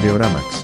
Videoramax.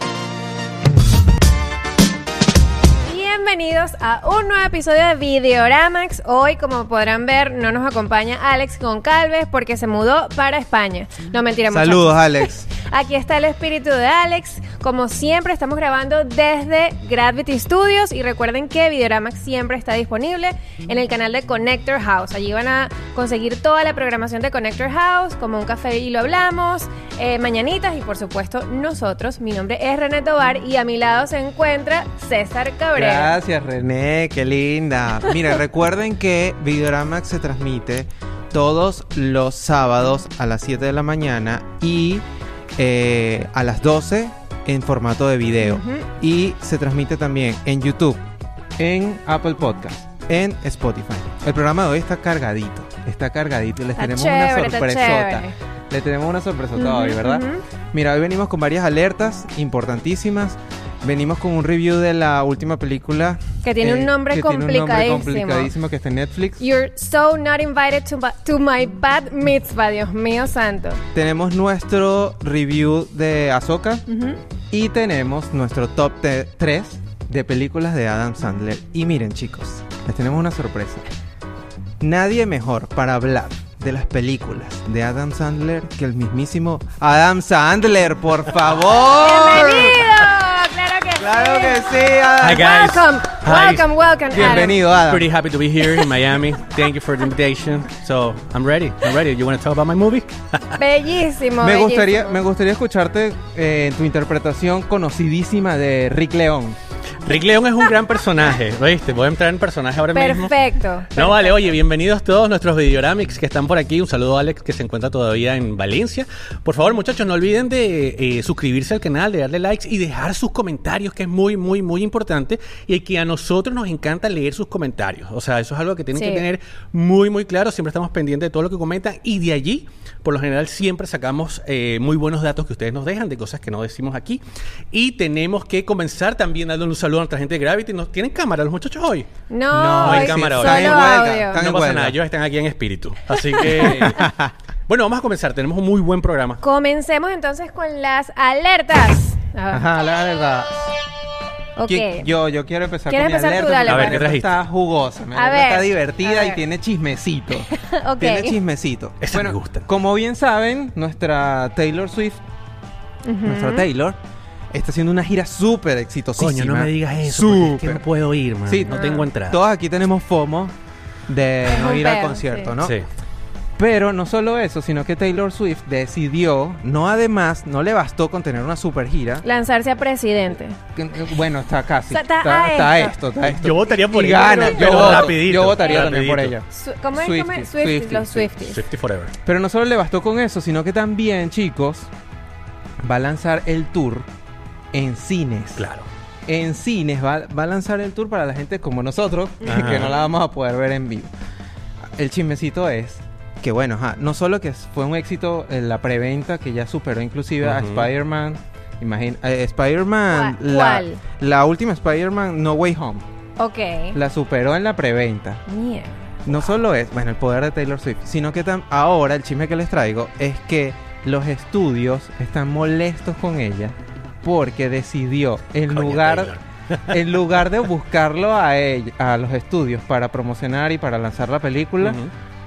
Bienvenidos a un nuevo episodio de Videoramax. Hoy, como podrán ver, no nos acompaña Alex Goncalves porque se mudó para España. No, mentira, muchachos. Saludos, Alex. Aquí está el espíritu de Alex. Como siempre, estamos grabando desde Gravity Studios y recuerden que Videoramax siempre está disponible en el canal de Connector House. Allí van a conseguir toda la programación de Connector House, como un café y lo hablamos, eh, mañanitas y por supuesto nosotros. Mi nombre es René Tobar y a mi lado se encuentra César Cabrera. Gracias, René, qué linda. Mira, recuerden que Videoramax se transmite todos los sábados a las 7 de la mañana y eh, a las 12 en formato de video. Y se transmite también en YouTube, en Apple Podcast, en Spotify. El programa de hoy está cargadito, está cargadito y les Está tenemos chévere, una sorpresota. Le tenemos una sorpresota hoy, ¿verdad? Mira, hoy venimos con varias alertas importantísimas. Venimos con un review de la última película. Que tiene un nombre que tiene un nombre complicadísimo. complicadísimo que está en Netflix. You're so not invited to, my bad mitzvah, Dios mío santo. Tenemos nuestro review de Ahsoka y tenemos nuestro top 3 de películas de Adam Sandler. Y miren, chicos, les tenemos una sorpresa. Nadie mejor para hablar de las películas de Adam Sandler que el mismísimo Adam Sandler, por favor. ¡Bienvenido! ¡Claro que sí! Adam. Hi, guys. Welcome, Hi. welcome, welcome, Adam. Bienvenido, Adam. Pretty happy to be here in Miami. Thank you for the invitation. So I'm ready. I'm ready. You want to talk about my movie? Bellísimo, Me bellísimo. gustaría, me gustaría escucharte eh, en tu interpretación conocidísima de Rick León. Rick León es un gran personaje. ¿Viste? Voy a entrar en personaje ahora mismo. Perfecto. No, vale, oye, bienvenidos todos nuestros videoramics que están por aquí. Un saludo a Alex que se encuentra todavía en Valencia. Por favor, muchachos, no olviden de eh, suscribirse al canal, de darle likes y dejar sus comentarios, que es muy, muy, muy importante. Y que a nosotros nos encanta leer sus comentarios. O sea, eso es algo que tienen Sí. que tener muy, muy claro. Siempre estamos pendientes de todo lo que comentan. Y de allí, por lo general, siempre sacamos eh, muy buenos datos que ustedes nos dejan de cosas que no decimos aquí. Y tenemos que comenzar también dando un saludo a nuestra gente de Gravity. ¿No tienen cámara los muchachos hoy? No, No hay cámara hoy. Están en huelga, están- no en pasa huelga. nada, ellos están aquí en espíritu. Así que. bueno, vamos a comenzar. Tenemos un muy buen programa. Comencemos entonces con las alertas. Ajá, la verdad. ok. Qui- Yo, yo quiero empezar ¿Quieres con mi empezar tú? alerta. Dale, A ver, ¿qué trajiste? Está jugosa, mi A ver, está a divertida y tiene chismecito. Ok. Tiene chismecito. Esa me gusta. Como bien saben, nuestra Taylor Swift, nuestra Taylor, está haciendo una gira súper exitosísima. Coño, no me digas eso. porque es que Súper. no puedo ir, man. Sí, no tengo entrada. Todos aquí tenemos FOMO de no un ir al peo, concierto, sí. ¿no? Sí. Pero no solo eso, sino que Taylor Swift decidió, no además, no le bastó con tener una super gira. Lanzarse a presidente. que- Bueno, está casi. O sea, está está, a está esto. esto, está esto. Yo votaría por y ella, gana. pero- yo, pero voto, rapidito, yo votaría también por rapidito. ella. Su- ¿Cómo es? Swiftie, ¿Cómo es? Swifties, Swiftie, los Swifties. Swiftie Forever. Pero no solo le bastó con eso, sino que también, chicos, va a lanzar el tour en cines. Claro. En cines va, va a lanzar el tour para la gente como nosotros, Ajá. que no la vamos a poder ver en vivo. El chismecito es que, bueno, ajá, no solo que fue un éxito en la preventa, que ya superó inclusive a. Spider-Man. Imagina, eh, Spider-Man, ¿Cuál? la, la última Spider-Man, No Way Home, Ok. la superó en la preventa. Mierda. No solo es, bueno, el poder de Taylor Swift, sino que tam- ahora el chisme que les traigo es que los estudios están molestos con ella porque decidió, en Coño, lugar, en lugar de buscarlo a ella, a los estudios para promocionar y para lanzar la película.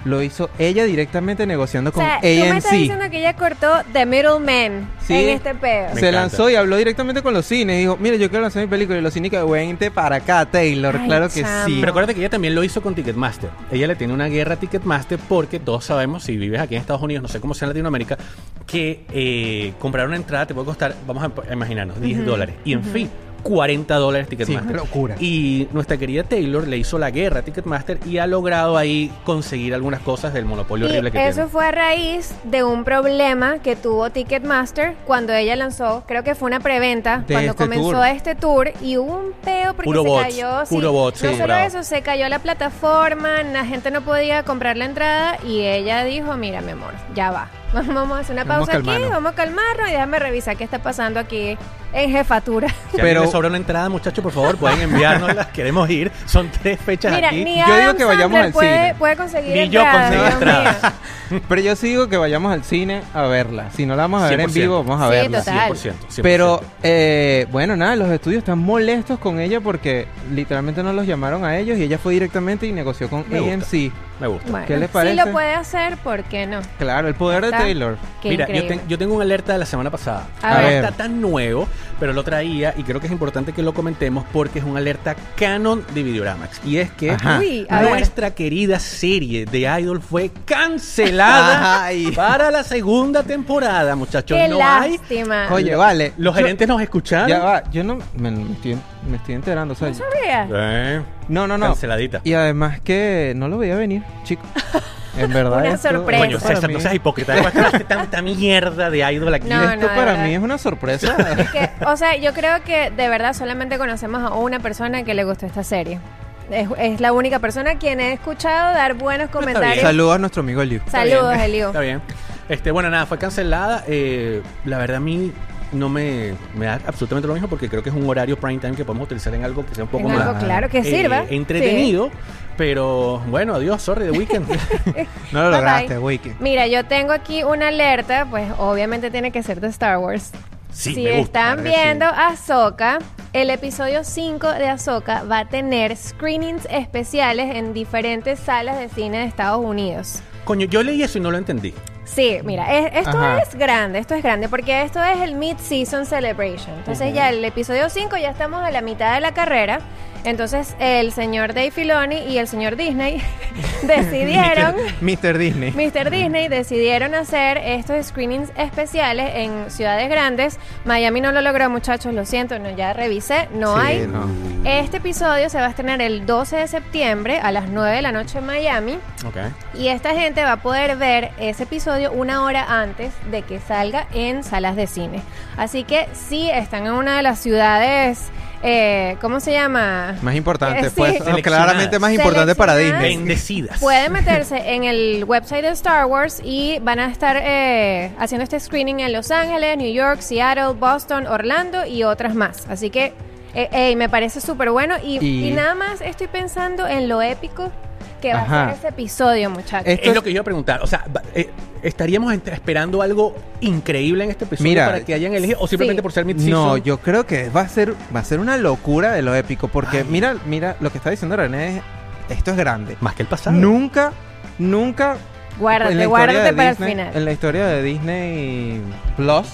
Lo hizo ella directamente negociando O con sea, tú me estás AMC. diciendo que ella cortó The Middleman Sí. en este pedo. Me Se encanta. lanzó y habló directamente con los cines. Dijo, mire, yo quiero lanzar mi película. Y los cines que vente para acá, Taylor. Ay, claro que chamo. sí. Pero acuérdate que ella también lo hizo con Ticketmaster. Ella le tiene una guerra a Ticketmaster porque todos sabemos, si vives aquí en Estados Unidos, no sé cómo sea en Latinoamérica, que eh, comprar una entrada te puede costar, vamos a imaginarnos, 10 dólares. Y en fin, 40 dólares Ticketmaster. Sí, una locura. Y nuestra querida Taylor le hizo la guerra a Ticketmaster y ha logrado ahí conseguir algunas cosas del monopolio Y horrible que eso tiene. fue a raíz de un problema que tuvo Ticketmaster cuando ella lanzó, creo que fue una preventa, De cuando este comenzó tour. este tour y hubo un peo porque Puro se bots, cayó. sí. puro bots, no sí, solo bravo. eso, se cayó la plataforma, la gente no podía comprar la entrada y ella dijo, mira mi amor, ya va. Vamos a hacer una pausa aquí, vamos a calmarnos y déjame revisar qué está pasando aquí en jefatura. Si Pero- sobra una entrada, muchachos, por favor, pueden enviárnoslas. Queremos ir. Son tres fechas Mira, aquí. ni Yo digo que vayamos Sandler al puede, cine. puede conseguir Ni yo consigo Dios entradas. Pero yo sí digo que vayamos al cine a verla. Si no la vamos a ver en 100%. vivo, vamos a Sí, verla. total. 100%, 100%. Pero, eh, bueno, nada, los estudios están molestos con ella porque literalmente no los llamaron a ellos y ella fue directamente y negoció con Me gusta. Me gusta. Bueno, ¿Qué les Si parece? lo puede hacer, ¿por qué no? Claro, el poder de. Taylor. Qué Mira, yo, increíble. ten- yo tengo una alerta de la semana pasada. A ver. Está tan nuevo, pero lo traía y creo que es importante que lo comentemos porque es una alerta canon de Videoramax. Y es que. Uy, ver. nuestra querida serie de Idol fue cancelada Ay. para la segunda temporada, muchachos. Qué no hay. lástima. Oye, vale. Los yo- gerentes nos escucharon. Ya va, yo no me, me estoy, me estoy enterando. Sea, ¿No sabía? Eh, no, no, no. Canceladita. Y además que no lo veía venir, chico. En verdad. Una esto- sorpresa. Coño, César, mí- no seas hipócrita. Tanta mierda de Idol aquí. No, Esto de para mí es una sorpresa. Es que, o sea, yo creo que de verdad solamente conocemos a una persona que le gustó esta serie. Es, es la única persona a quien he escuchado dar buenos comentarios. Saludos a nuestro amigo Liu. Está Saludos. Eliu. Está bien. Este, bueno, nada, fue cancelada. Eh, la verdad, a mí no me, me da absolutamente lo mismo porque creo que es un horario prime time que podemos utilizar en algo que sea un poco En más algo claro que eh, sirva. entretenido. Pero bueno, adiós, sorry, The Weeknd. No lo lograste, bye. Wiki. Mira, yo tengo aquí una alerta, pues obviamente tiene que ser de Star Wars. Sí, si me gusta. están sí. viendo Ahsoka, el episodio 5 de Ahsoka va a tener screenings especiales en diferentes salas de cine de Estados Unidos. Coño, yo leí eso y no lo entendí. Sí, mira, es- esto Ajá. es grande, esto es grande, porque esto es el Mid-Season Celebration. Entonces ya el episodio 5 ya estamos a la mitad de la carrera. Entonces el señor Dave Filoni y el señor Disney decidieron... Mr. Disney. Mr. Disney decidieron hacer estos screenings especiales en ciudades grandes. Miami no lo logró, muchachos, lo siento, no, ya revisé, no Sí, hay. no. Este episodio se va a estrenar el 12 de septiembre a las 9 de la noche en Miami. Ok. Y esta gente va a poder ver ese episodio una hora antes de que salga en salas de cine. Así que si están en una de las ciudades, eh, ¿cómo se llama? Más importante, Eh, sí. pues claramente más importante para. Disney. Bendecidas. Pueden meterse en el website de Star Wars y van a estar eh, haciendo este screening en Los Ángeles, New York, Seattle, Boston, Orlando y otras más. Así que eh, ey, me parece súper bueno y, Y- y nada más estoy pensando en lo épico que va a ser ese episodio, muchachos. Esto es es- lo que yo iba a preguntar. O sea, eh, ¿estaríamos esperando algo increíble en este episodio Mira, para que hayan elegido? ¿O simplemente sí. por ser mid-season? No, yo creo que va a ser va a ser una locura de lo épico porque Ay. mira, mira lo que está diciendo René, es- esto es grande. Más que el pasado. Nunca nunca Guárdate, guárdate para Disney- el final. En la historia de Disney Plus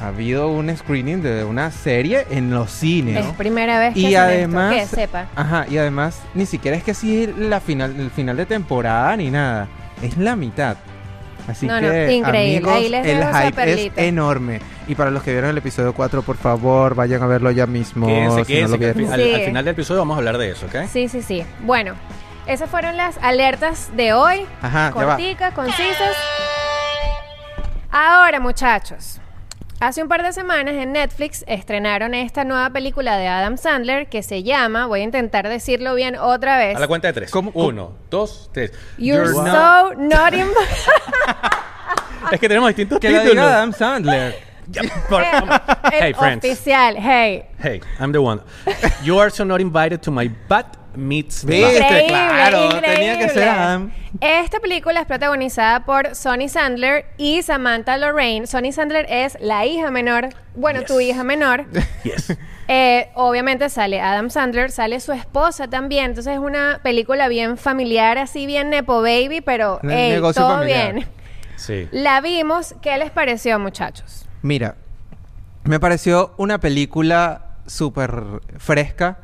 ha habido un screening de una serie en los cines. Es primera vez que Y además, esto, que sepa. ajá, y además ni siquiera es que así la final, el final de temporada ni nada, es la mitad. Así No, no, que increíble. amigos, Ahí les el hype es enorme. Y para los que vieron el episodio 4, por favor, vayan a verlo ya mismo. Quédense, si no quédense, lo que al, Sí. al final del episodio vamos a hablar de eso, ¿ok? Sí, sí, sí. Bueno, esas fueron las alertas de hoy. Ajá. Corticas, concisas. Ahora, muchachos. Hace un par de semanas en Netflix estrenaron esta nueva película de Adam Sandler que se llama, voy a intentar decirlo bien otra vez. A la cuenta de tres. ¿Cómo-? Uno, dos, tres. You're, You're so not in... Es que tenemos distintos Que títulos. diga Adam Sandler. Por- Eh, hey, friends. oficial, hey. Hey, I'm the one. You are so not invited to my bat meets ¿Viste? bar. claro, tenía que ser Adam. Esta película es protagonizada por Sonny Sandler y Samantha Lorraine. Sonny Sandler es la hija menor, bueno, tu Yes. hija menor. Yes. Eh, obviamente sale Adam Sandler, sale su esposa también. Entonces es una película bien familiar, así bien Nepo Baby, pero ey, negocio todo familiar. bien. Sí. La vimos. ¿Qué les pareció, muchachos? Mira, me pareció una película súper fresca.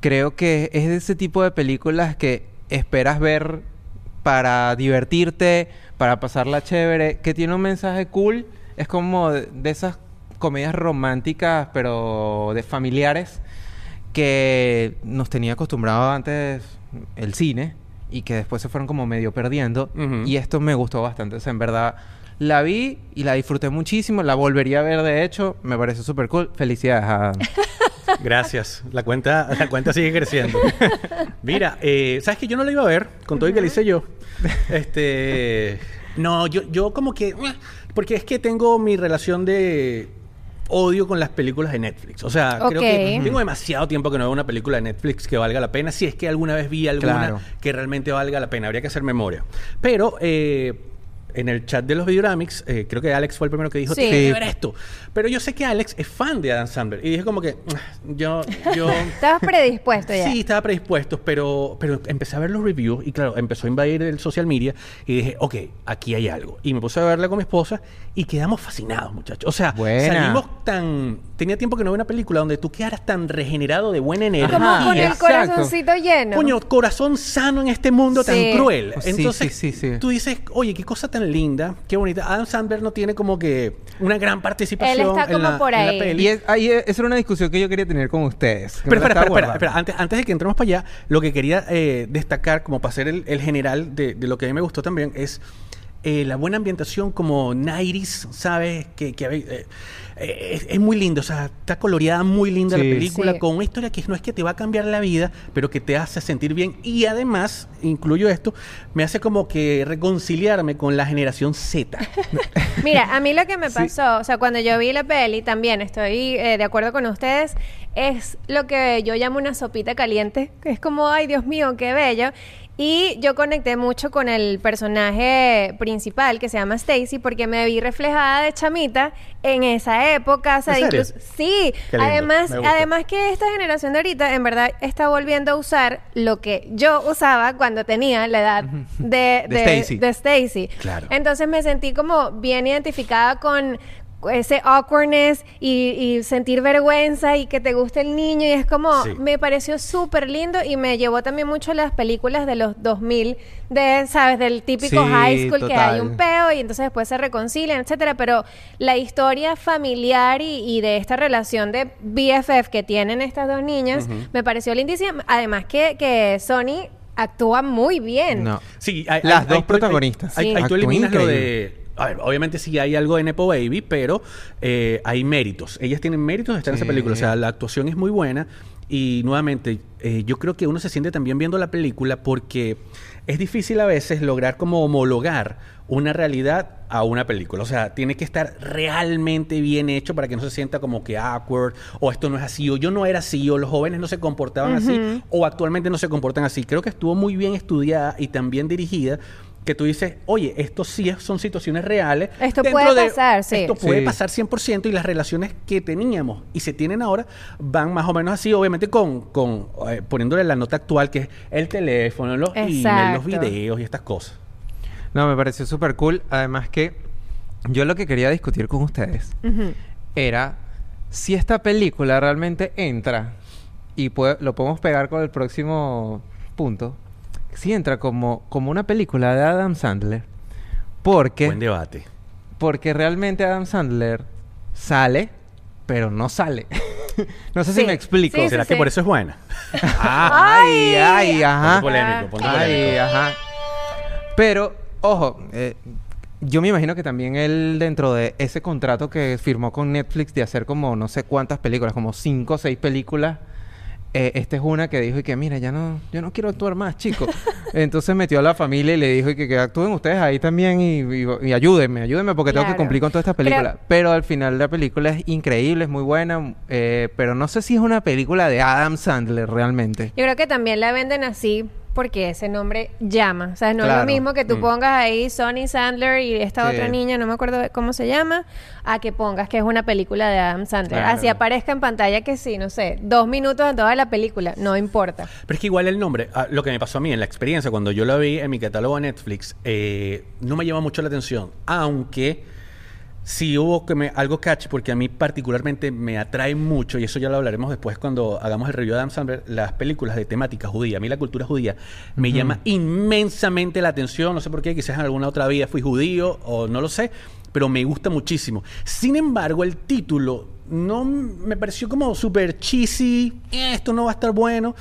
Creo que es de ese tipo de películas que esperas ver para divertirte, para pasarla chévere, que tiene un mensaje cool. Es como de, esas comedias románticas, pero de familiares, que nos tenía acostumbrado antes el cine y que después se fueron como medio perdiendo. Y esto me gustó bastante. O sea, en verdad, la vi y la disfruté muchísimo. La volvería a ver, de hecho. Me pareció súper cool. Felicidades a... Gracias. La cuenta, la cuenta sigue creciendo. Mira, eh, ¿sabes que Yo no la iba a ver, con todo y que la hice yo. Este. No, yo, yo como que. Porque es que tengo mi relación de. odio con las películas de Netflix. O sea, creo que tengo demasiado tiempo que no veo una película de Netflix que valga la pena. Si es que alguna vez vi alguna Claro. que realmente valga la pena, habría que hacer memoria. Pero eh, en el chat de los Videoramics, eh, creo que Alex fue el primero que dijo, Sí. tienes que Sí. ver esto. Pero yo sé que Alex es fan de Adam Sandler. Y dije como que, "Ah, yo, yo... Estabas predispuesto ya. Sí, estaba predispuesto, pero, pero empecé a ver los reviews y claro, empezó a invadir el social media y dije, ok, aquí hay algo. Y me puse a verla con mi esposa y quedamos fascinados, muchachos. O sea, Buena. salimos tan... Tenía tiempo que no veía una película donde tú quedaras tan regenerado de buena energía. Como con el exacto. corazoncito lleno. Coño, corazón sano en este mundo Sí. tan cruel. Sí, Entonces, sí, sí, sí. tú dices, oye, qué cosa tan linda, qué bonita. Adam Sandler no tiene como que una gran participación Él está en como la- por en la ahí. peli. Y es- ahí es- esa era una discusión que yo quería tener con ustedes. que me Pero la espera, estaba espera, espera, guardando. espera. Antes, antes de que entremos para allá, lo que quería eh, destacar, como para ser el, el general de, de lo que a mí me gustó también, es eh, la buena ambientación como Nairis, ¿sabes? Que, que, eh, eh, es, es muy lindo, o sea, está coloreada muy linda Sí. la película, Sí. con una historia que no es que te va a cambiar la vida, pero que te hace sentir bien. Y además, incluyo esto, me hace como que reconciliarme con la generación Z. Mira, a mí lo que me Sí. pasó, o sea, cuando yo vi la peli, también estoy eh, de acuerdo con ustedes, es lo que yo llamo una sopita caliente, que es como, ay Dios mío, qué bello. Y yo conecté mucho con el personaje principal que se llama Stacy porque me vi reflejada de chamita en esa época. O sea, ¿En serio? incluso- sí, además, además que esta generación de ahorita en verdad está volviendo a usar lo que yo usaba cuando tenía la edad de, De de, Stacy. de Stacy. Claro. Entonces me sentí como bien identificada con ese awkwardness y, y sentir vergüenza y que te guste el niño y es como Sí. me pareció súper lindo y me llevó también mucho a las películas de los 2000 de sabes del típico Sí, high school que hay un peo y entonces después se reconcilian etcétera pero la historia familiar y, y de esta relación de BFF que tienen estas dos niñas me pareció lindísima además que, que Sony actúa muy bien No. Sí, hay- Las hay- dos hay- protagonistas. Sí. tú eliminas lo de. A ver, obviamente sí hay algo de Nepo Baby, pero eh, hay méritos. Ellas tienen méritos de estar en esa película. O sea, la actuación es muy buena. Y nuevamente, eh, yo creo que uno se siente también viendo la película porque es difícil a veces lograr como homologar una realidad a una película. O sea, tiene que estar realmente bien hecho para que no se sienta como que awkward, o esto no es así, o yo no era así, o los jóvenes no se comportaban así, o actualmente no se comportan así. Creo que estuvo muy bien estudiada y también dirigida. Que tú dices, oye, esto sí son situaciones reales. Esto dentro puede de- pasar, sí. Esto puede Sí. pasar 100% y las relaciones que teníamos y se tienen ahora van más o menos así, obviamente con, con eh, poniéndole la nota actual que es el teléfono, los emails, los Exacto. videos y estas cosas. No, me pareció súper cool. Además que yo lo que quería discutir con ustedes era si esta película realmente entra y puede- lo podemos pegar con el próximo punto. Si entra como, como una película de Adam Sandler. Porque, Buen debate. porque realmente Adam Sandler sale, pero no sale. no sé Sí. si me explico. Sí, ¿Será sí, que sí. por eso es buena? Ay, ay, ajá. Ponte polémico, ponte Ay, polémico. ajá. Pero, ojo, eh, yo me imagino que también él dentro de ese contrato que firmó con Netflix de hacer como no sé cuántas películas, como cinco o seis películas, eh, esta es una que dijo y que mira, ya no, yo no quiero actuar más, chicos. Entonces metió a la familia y le dijo y que, que actúen ustedes ahí también y, y- y ayúdenme, ayúdenme porque tengo que cumplir con todas estas películas. Creo- Pero al final la película es increíble, es muy buena, eh, pero no sé si es una película de Adam Sandler realmente. Yo creo que también la venden así porque ese nombre llama. O sea, no es lo mismo que tú Mm. pongas ahí Sonny Sandler y esta Sí. otra niña, no me acuerdo cómo se llama, a que pongas que es una película de Adam Sandler. Claro. Así aparezca en pantalla que sí, no sé, dos minutos en toda la película, no importa. Pero es que igual el nombre, ah, lo que me pasó a mí en la experiencia, cuando yo la vi en mi catálogo de Netflix, eh, no me llama mucho la atención. Aunque sí hubo que me, algo catch, porque a mí particularmente me atrae mucho, y eso ya lo hablaremos después cuando hagamos el review de Adam Sandler, las películas de temática judía. A mí la cultura judía me llama inmensamente la atención. No sé por qué, quizás en alguna otra vida fui judío o no lo sé, pero me gusta muchísimo. Sin embargo, el título no me pareció como súper cheesy. "Eh, Esto no va a estar bueno.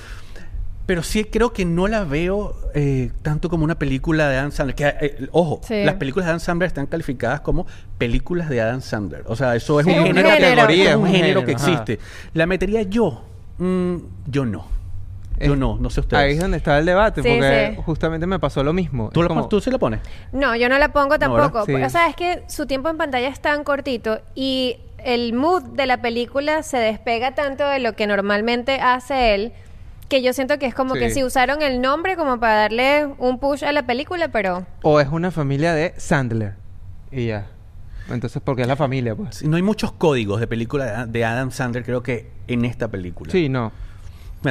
Pero sí creo que no la veo eh, tanto como una película de Adam Sandler. Que, eh, ojo, Sí. las películas de Adam Sandler están calificadas como películas de Adam Sandler. O sea, eso es Sí, un género, una categoría, es un un género que ajá. existe. ¿La metería yo? Mm, yo no. Yo Eh, no, no sé ustedes. Ahí es donde está el debate, Sí, porque sí. justamente me pasó lo mismo. ¿Tú, como- pon- ¿Tú sí la pones? No, yo no la pongo tampoco. Sí. O sea, es que su tiempo en pantalla es tan cortito y el mood de la película se despega tanto de lo que normalmente hace él que yo siento que es como Sí. que si usaron el nombre como para darle un push a la película, pero O es una familia de Sandler. Y ya. Entonces, porque es la familia, pues. Sí, No hay muchos códigos de película de Adam Sandler, creo que en esta película. Sí, no.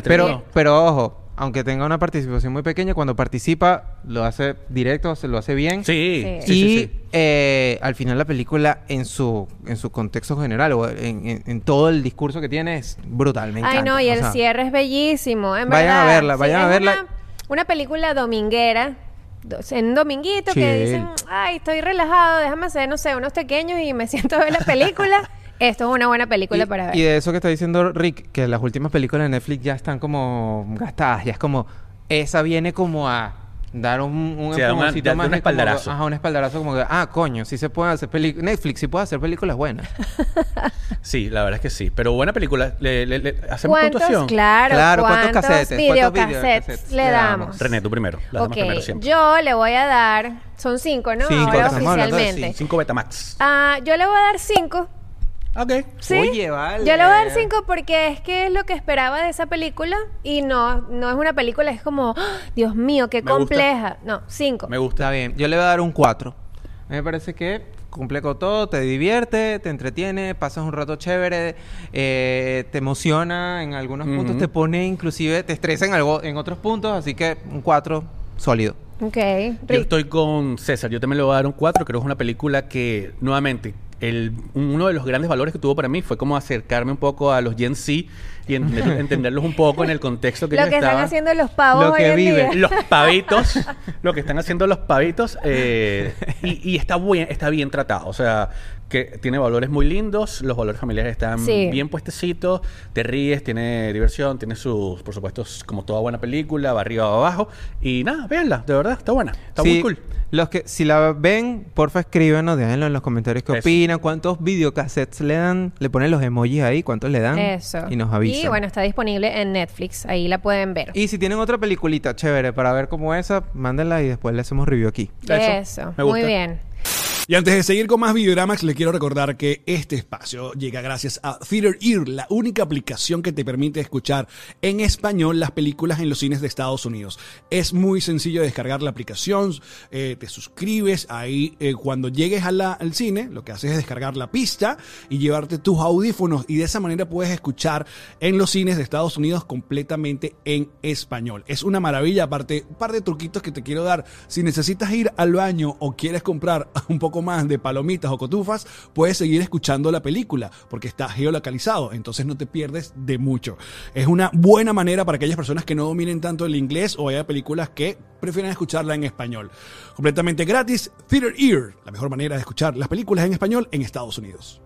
Pero, pero ojo, aunque tenga una participación muy pequeña, cuando participa, lo hace directo, se lo hace bien. Sí, Sí. sí, y sí, sí. eh, al final la película, en su, en su contexto general, o en, en- en todo el discurso que tiene, es brutal. Me ay encanta. no, y O el sea, cierre es bellísimo, en Vayan a verla, vayan a verla. Una, una película dominguera. do- En un dominguito que dicen, ay, estoy relajado, déjame hacer, no sé, unos pequeños y me siento a ver la película. Esto es una buena película y, para ver. y de eso que está diciendo Rick, que las últimas películas de Netflix ya están como gastadas, ya es como, esa viene como a dar un, un Sí, una- como espaldarazo. ajá, un espaldarazo como que, ah, coño, sí se puede hacer películas, Netflix sí puede hacer películas buenas. Sí, la verdad es que sí. Pero buena película. ¿Le, le- le- ¿Hacemos ¿Cuántos? puntuación? Claro, Claro, ¿cuántos ¿cuántos casetes? ¿Cuántos videocassettes le damos? damos? René, tú primero. Las ok, damas primero siempre. yo le voy a dar, son cinco, ¿no? Cinco, Ahora oficialmente. cinco. Cinco Betamax. Ah, yo le voy a dar cinco. Ok. Sí. Oye, vale. Yo le voy a dar cinco porque es que es lo que esperaba de esa película y no, no es una película, es como, ¡Ah! Dios mío, qué Me compleja. No, cinco. Me gusta. Está bien, yo le voy a dar un 4. Me parece que cumple con todo, te divierte, te entretiene, pasas un rato chévere, eh, te emociona en algunos puntos, te pone inclusive, te estresa en, algo, en otros puntos, así que un 4 sólido. Ok. Yo estoy con César. Yo también le voy a dar un 4. Creo que es una película que, nuevamente, el, uno de los grandes valores que tuvo para mí fue como acercarme un poco a los Gen Z y entender- entenderlos un poco en el contexto que Lo ellos que están estaban. haciendo los pavos Lo hoy que en viven. día. los pavitos, lo que están haciendo los pavitos, eh, y, y está bien, está bien tratado. O sea, que tiene valores muy lindos, los valores familiares están Sí. bien puestecitos, te ríes, tiene diversión, tiene sus, por supuesto, como toda buena película, va arriba o abajo. Y nada, véanla, de verdad, está buena, está Sí, muy cool. Los que, si la ven, porfa escríbanos, déjenlo en los comentarios qué Eso. opinan, cuántos videocassettes le dan, le ponen los emojis ahí, cuántos le dan. Eso. Y nos avisan. Y bueno, está disponible en Netflix. Ahí la pueden ver. Y si tienen otra peliculita chévere para ver como esa, mándenla y después le hacemos review aquí. Eso, Eso. me Muy gusta. bien. Y antes de seguir con más videodramas, les quiero recordar que este espacio llega gracias a Theater Ear, la única aplicación que te permite escuchar en español las películas en los cines de Estados Unidos. Es muy sencillo descargar la aplicación, eh, te suscribes ahí eh, cuando llegues al cine, lo que haces es descargar la pista y llevarte tus audífonos y de esa manera puedes escuchar en los cines de Estados Unidos completamente en español. Es una maravilla, aparte un par de truquitos que te quiero dar. Si necesitas ir al baño o quieres comprar un poco más de palomitas o cotufas, puedes seguir escuchando la película porque está geolocalizado, entonces no te pierdes de mucho. Es una buena manera para aquellas personas que no dominen tanto el inglés o haya películas que prefieran escucharla en español. Completamente gratis, Theater Ear, la mejor manera de escuchar las películas en español en Estados Unidos.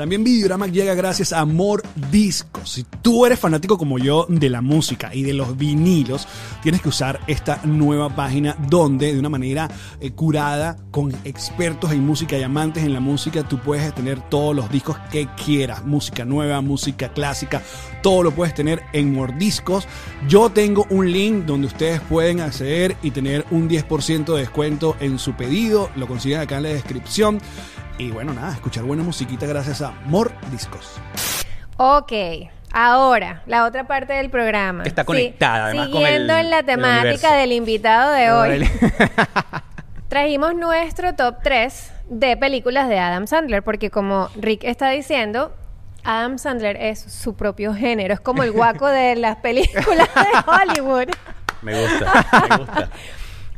También Videorama llega gracias a Amor Discos. Si tú eres fanático como yo de la música y de los vinilos, tienes que usar esta nueva página donde de una manera eh, curada con expertos en música y amantes en la música, tú puedes tener todos los discos que quieras. Música nueva, música clásica, todo lo puedes tener en Mordiscos. Yo tengo un link donde ustedes pueden acceder y tener un 10% de descuento en su pedido. Lo consiguen acá en la descripción. Y bueno, nada, escuchar buena musiquita gracias a Mor Discos. Ok. Ahora, la otra parte del programa. Está conectada, además, con Siguiendo el- en la temática del invitado de hoy. Trajimos nuestro top 3 de películas de Adam Sandler, porque como Rick está diciendo, Adam Sandler es su propio género, es como el guaco de las películas de Hollywood. Me gusta, me gusta.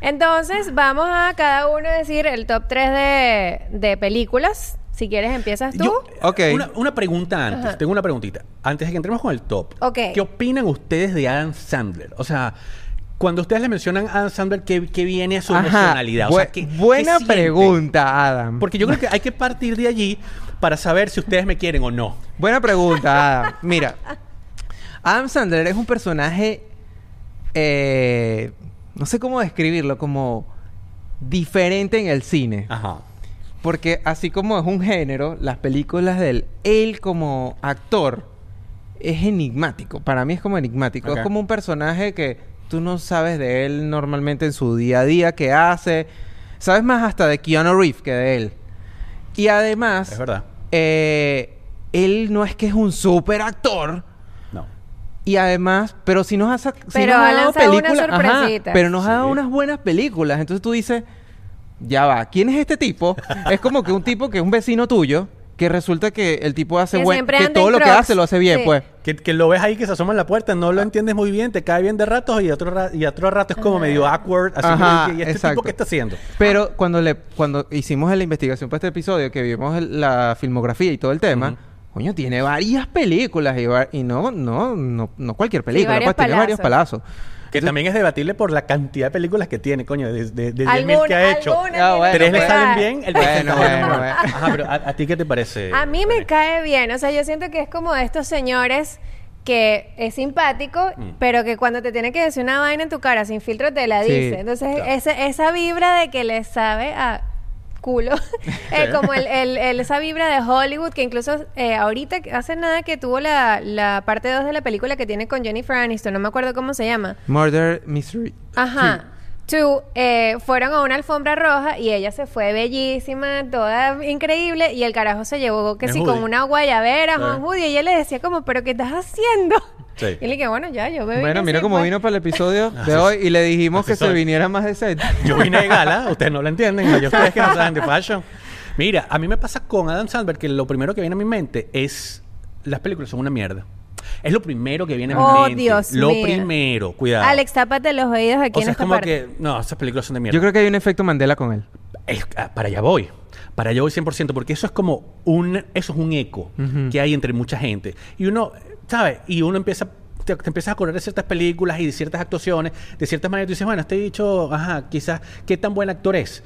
Entonces, vamos a cada uno decir el top 3 de, de películas. Si quieres, empiezas tú. Yo- Ok. Una, una pregunta antes, Ajá. tengo una preguntita. Antes de que entremos con el top, Ok. ¿qué opinan ustedes de Adam Sandler? O sea, cuando ustedes le mencionan a Adam Sandler, ¿qué, qué viene a su Ajá, emocionalidad? O sea, bu- ¿qué- qué buena pregunta, Adam. Porque yo creo que hay que partir de allí para saber si ustedes me quieren o no. Buena pregunta, Adam. Mira, Adam Sandler es un personaje, eh, no sé cómo describirlo, como diferente en el cine. Ajá. Porque así como es un género, las películas de él, él como actor es enigmático. Para mí es como enigmático. Es como un personaje que tú no sabes de él normalmente en su día a día, qué hace. Sabes más hasta de Keanu Reeves que de él. Y además, Es verdad. eh, él no es que es un super actor. Y además, pero si nos ha, sí Pero nos ha ha dado lanzado unas películas, ajá, sorpresitas. pero nos ha dado Sí. unas buenas películas. Entonces tú dices, ya va, ¿quién es este tipo? es como que un tipo que es un vecino tuyo, que resulta que el tipo hace Que buen, que todo lo que hace lo hace bien, Sí. pues. Que, que lo ves ahí que se asoma en la puerta, no lo entiendes muy bien, te cae bien de ratos y otro, ra- y otro rato es como medio awkward. Así Ajá, que, ¿y este exacto. tipo qué está haciendo? Pero cuando le cuando hicimos la investigación para este episodio, que vimos el- la filmografía y todo el tema. Coño, tiene varias películas y, va- y no, no, no, no cualquier película, varios pues tiene varios palazos. Que también es debatible por la cantidad de películas que tiene, coño, de, de, de 10.000 Alguna- que ha hecho. alguna Ah, bueno, Tres le pues. salen bien, el Bueno, bueno, bueno. Ajá, pero ¿a, a ti qué te parece? A mí me cae bien, o sea, yo siento que es como de estos señores que es simpático, Mm. pero que cuando te tiene que decir una vaina en tu cara sin filtro te la Sí, dice. Entonces, claro. ese- esa vibra de que le sabe a culo, eh, como el, el- el- esa vibra de Hollywood, que incluso eh, ahorita, hace nada que tuvo la, la parte 2 de la película que tiene con Jennifer Aniston, no me acuerdo cómo se llama. Murder Mystery. Ajá. Two, eh, fueron a una alfombra roja y ella se fue bellísima, toda increíble, y el carajo se llevó que sí, con una guayabera, Sí. Y ella le decía como, ¿pero qué estás haciendo? Sí. Y le dije, bueno, ya, yo me Bueno, mira cómo pues. vino para el episodio de hoy y le dijimos así que se viniera más de set. Yo vine de gala, ustedes no lo entienden, yo ustedes que no saben de fashion. Mira, a mí me pasa con Adam Sandler que lo primero que viene a mi mente es las películas son una mierda. Es lo primero que viene a mi Oh, mente. Dios lo mío. primero, cuidado. Alex, tápate los oídos aquí o en sea, es esta como parte. que no, esas películas son de mierda. Yo creo que hay un efecto Mandela con él. Es- ah, para allá voy. Para allá voy 100%, porque eso es como un, eso es un eco que hay entre mucha gente. Y uno, ¿sabes? Y uno empieza, te, te empiezas a acordar de ciertas películas y de ciertas actuaciones, de ciertas maneras. Tú dices, bueno, este dicho, ajá, quizás, ¿qué tan buen actor es?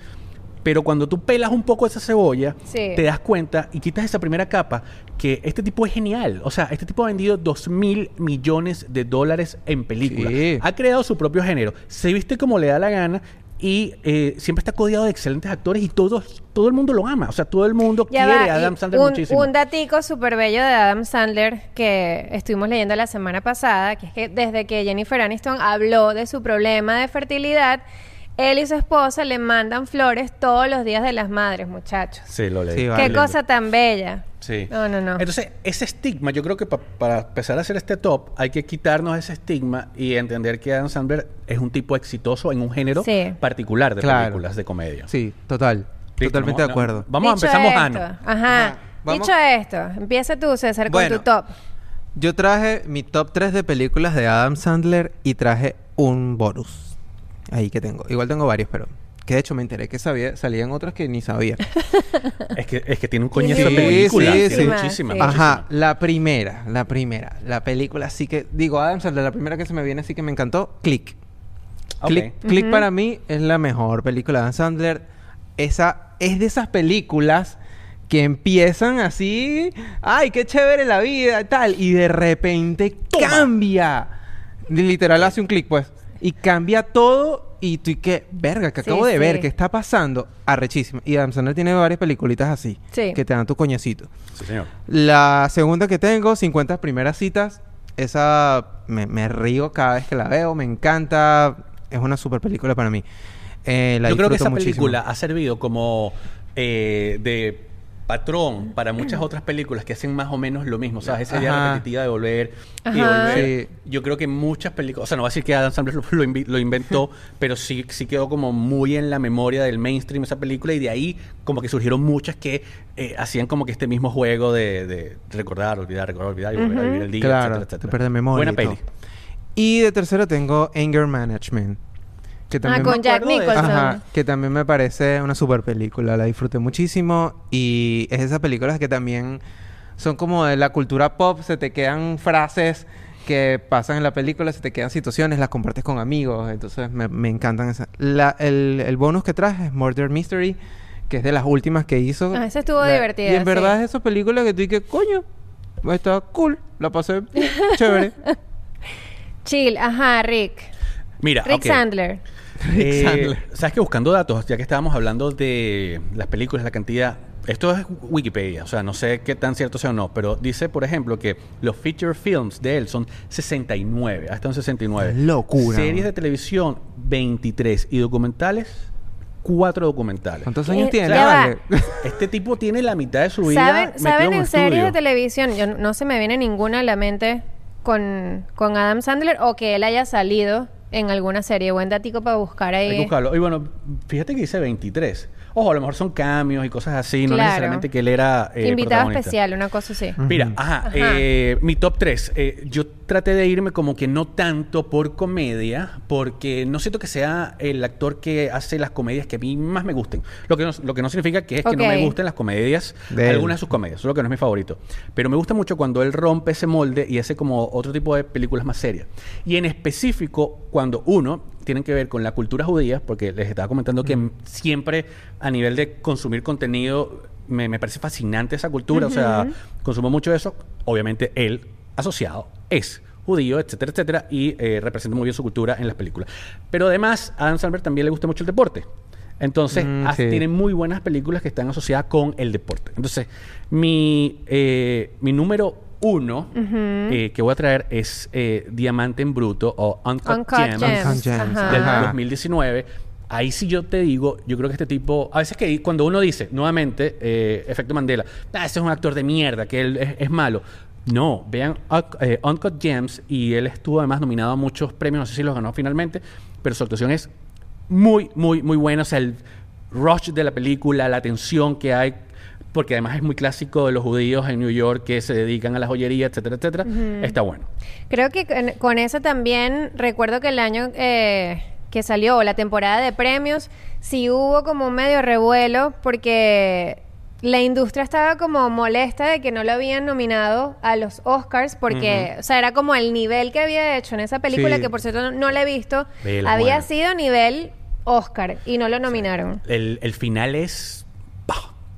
Pero cuando tú pelas un poco esa cebolla, Sí. te das cuenta y quitas esa primera capa que este tipo es genial. O sea, este tipo ha vendido 2 mil millones de dólares en películas. Sí. Ha creado su propio género. Se viste como le da la gana y eh, siempre está codiado de excelentes actores y todos, todo el mundo lo ama. O sea, todo el mundo Ya quiere va, a Adam Sandler un, muchísimo. un datico súper bello de Adam Sandler que estuvimos leyendo la semana pasada, que es que desde que Jennifer Aniston habló de su problema de fertilidad, él y su esposa le mandan flores todos los días de las madres, muchachos. Sí, lo leí. Sí, Qué cosa tan bella. Sí. No, no, no. Entonces, ese estigma, yo creo que pa- para empezar a hacer este top, hay que quitarnos ese estigma y entender que Adam Sandler es un tipo exitoso en un género Sí. particular de Claro. películas de comedia. Sí, total. Listo, Totalmente de vamos- acuerdo. Vamos, Dicho empezamos esto, Ano. Ajá. Ajá, vamos- Dicho esto, empieza tú, César, con Bueno. tu top. Yo traje mi top 3 de películas de Adam Sandler y traje un bonus. Ahí que tengo. Igual tengo varios, pero que de hecho me enteré que sabía, salían otras que ni sabía. Es que, es que tiene un coñazo de Sí, películas. sí, sí. muchísimas. Sí. Ajá, la primera, la primera, la película sí que digo Adam Sandler, la primera que se me viene así que me encantó, Click. Click, Click para mí es la mejor película de Adam Sandler. Esa es de esas películas que empiezan así, ay, qué chévere la vida y tal, y de repente Toma. cambia. Literal hace un clic, pues. Y cambia todo y tú y qué, verga, que Sí, acabo de sí. ver, ¿qué está pasando? Arrechísimo. Y Adam Sandler tiene varias peliculitas así, Sí. que te dan tu coñacito. Sí, señor. La segunda que tengo, 50 primeras citas. Esa me, me río cada vez que la veo, me encanta. Es una super película para mí. Eh, la Yo creo que esa muchísimo. película ha servido como eh, de patrón para muchas otras películas que hacen más o menos lo mismo, ¿sabes? Esa idea repetitiva de volver y volver. Sí. Yo creo que muchas películas, o sea, no voy a decir que Adam Sandler lo, inventó, pero sí, sí quedó como muy en la memoria del mainstream esa película y de ahí como que surgieron muchas que eh, hacían como que este mismo juego de, de recordar, olvidar, recordar, olvidar y volver a vivir el día, Claro, etcétera, te etcétera. memoria Buena y peli. Y de tercero tengo Anger Management. Que Ah, también con me- Jack Nicholson. Ajá, que también me parece una super película, la disfruté muchísimo y es esas películas que también son como de la cultura pop, se te quedan frases que pasan en la película, se te quedan situaciones, las compartes con amigos, entonces me, me encantan esas. La, el, el bonus que traje es Murder Mystery, que es de las últimas que hizo. Ah, esa estuvo La- divertida, Y en verdad es esa película que tú dices, coño, está cool, la pasé chévere. Chill, ajá, Rick. Mira, Rick. Sandler. Rick Eh. Sabes que buscando datos, ya que estábamos hablando de las películas, la cantidad. Esto es Wikipedia, o sea, no sé qué tan cierto sea o no, pero dice, por ejemplo, que los feature films de él son 69, hasta en 69. Locura, Series de televisión, 23. Y documentales, cuatro documentales. ¿Cuántos años Eh, tiene? va. Vale. Este tipo tiene la mitad de su vida ¿Saben, ¿saben un en series de televisión? Yo no, no se me viene ninguna a la mente con, con Adam Sandler o que él haya salido en alguna serie. Buen datico para buscar Hay que ahí. buscarlo. Y bueno, fíjate que dice 23. Ojo, a lo mejor son cambios y cosas así, no necesariamente que él era eh, Invitado especial, una cosa así. Mira, ajá, Ajá. eh, mi top 3. yo traté de irme como que no tanto por comedia, porque no siento que sea el actor que hace las comedias que a mí más me gusten. Lo que no, lo que no significa que es que no me gusten las comedias, De algunas de sus comedias, solo que no es mi favorito. Pero me gusta mucho cuando él rompe ese molde y hace como otro tipo de películas más serias. Y en específico, cuando uno tienen que ver con la cultura judía, porque les estaba comentando que siempre a nivel de consumir contenido me, me parece fascinante esa cultura, o sea, consumo mucho eso. Obviamente él asociado es judío, etcétera, etcétera, y eh, representa muy bien su cultura en las películas. Pero además, a Adam Sandler también le gusta mucho el deporte. Entonces, Mm, hace- sí. tiene muy buenas películas que están asociadas con el deporte. Entonces, mi, eh, mi número uno eh, que voy a traer es eh, Diamante en Bruto o Uncut, Uncut Gems, Gems. Uncut Gems, ajá. del Ajá. 2019. Ahí sí yo te digo, yo creo que este tipo, a veces que cuando uno dice, nuevamente, eh, efecto Mandela, ah, ese es un actor de mierda, que él es, es malo. No, vean Unc- eh, Uncut Gems y él estuvo además nominado a muchos premios, no sé si los ganó finalmente, pero su actuación es muy, muy, muy buena. O sea, el rush de la película, la tensión que hay, porque además es muy clásico de los judíos en New York que se dedican a la joyería, etcétera, etcétera, está bueno. Creo que con, con eso también recuerdo que el año eh, que salió, la temporada de premios, sí hubo como un medio revuelo porque la industria estaba como molesta de que no lo habían nominado a los Oscars porque, o sea, era como el nivel que había hecho en esa película, Sí. que por cierto no, no la he visto, había buena. sido nivel Oscar y no lo nominaron. El, el final es...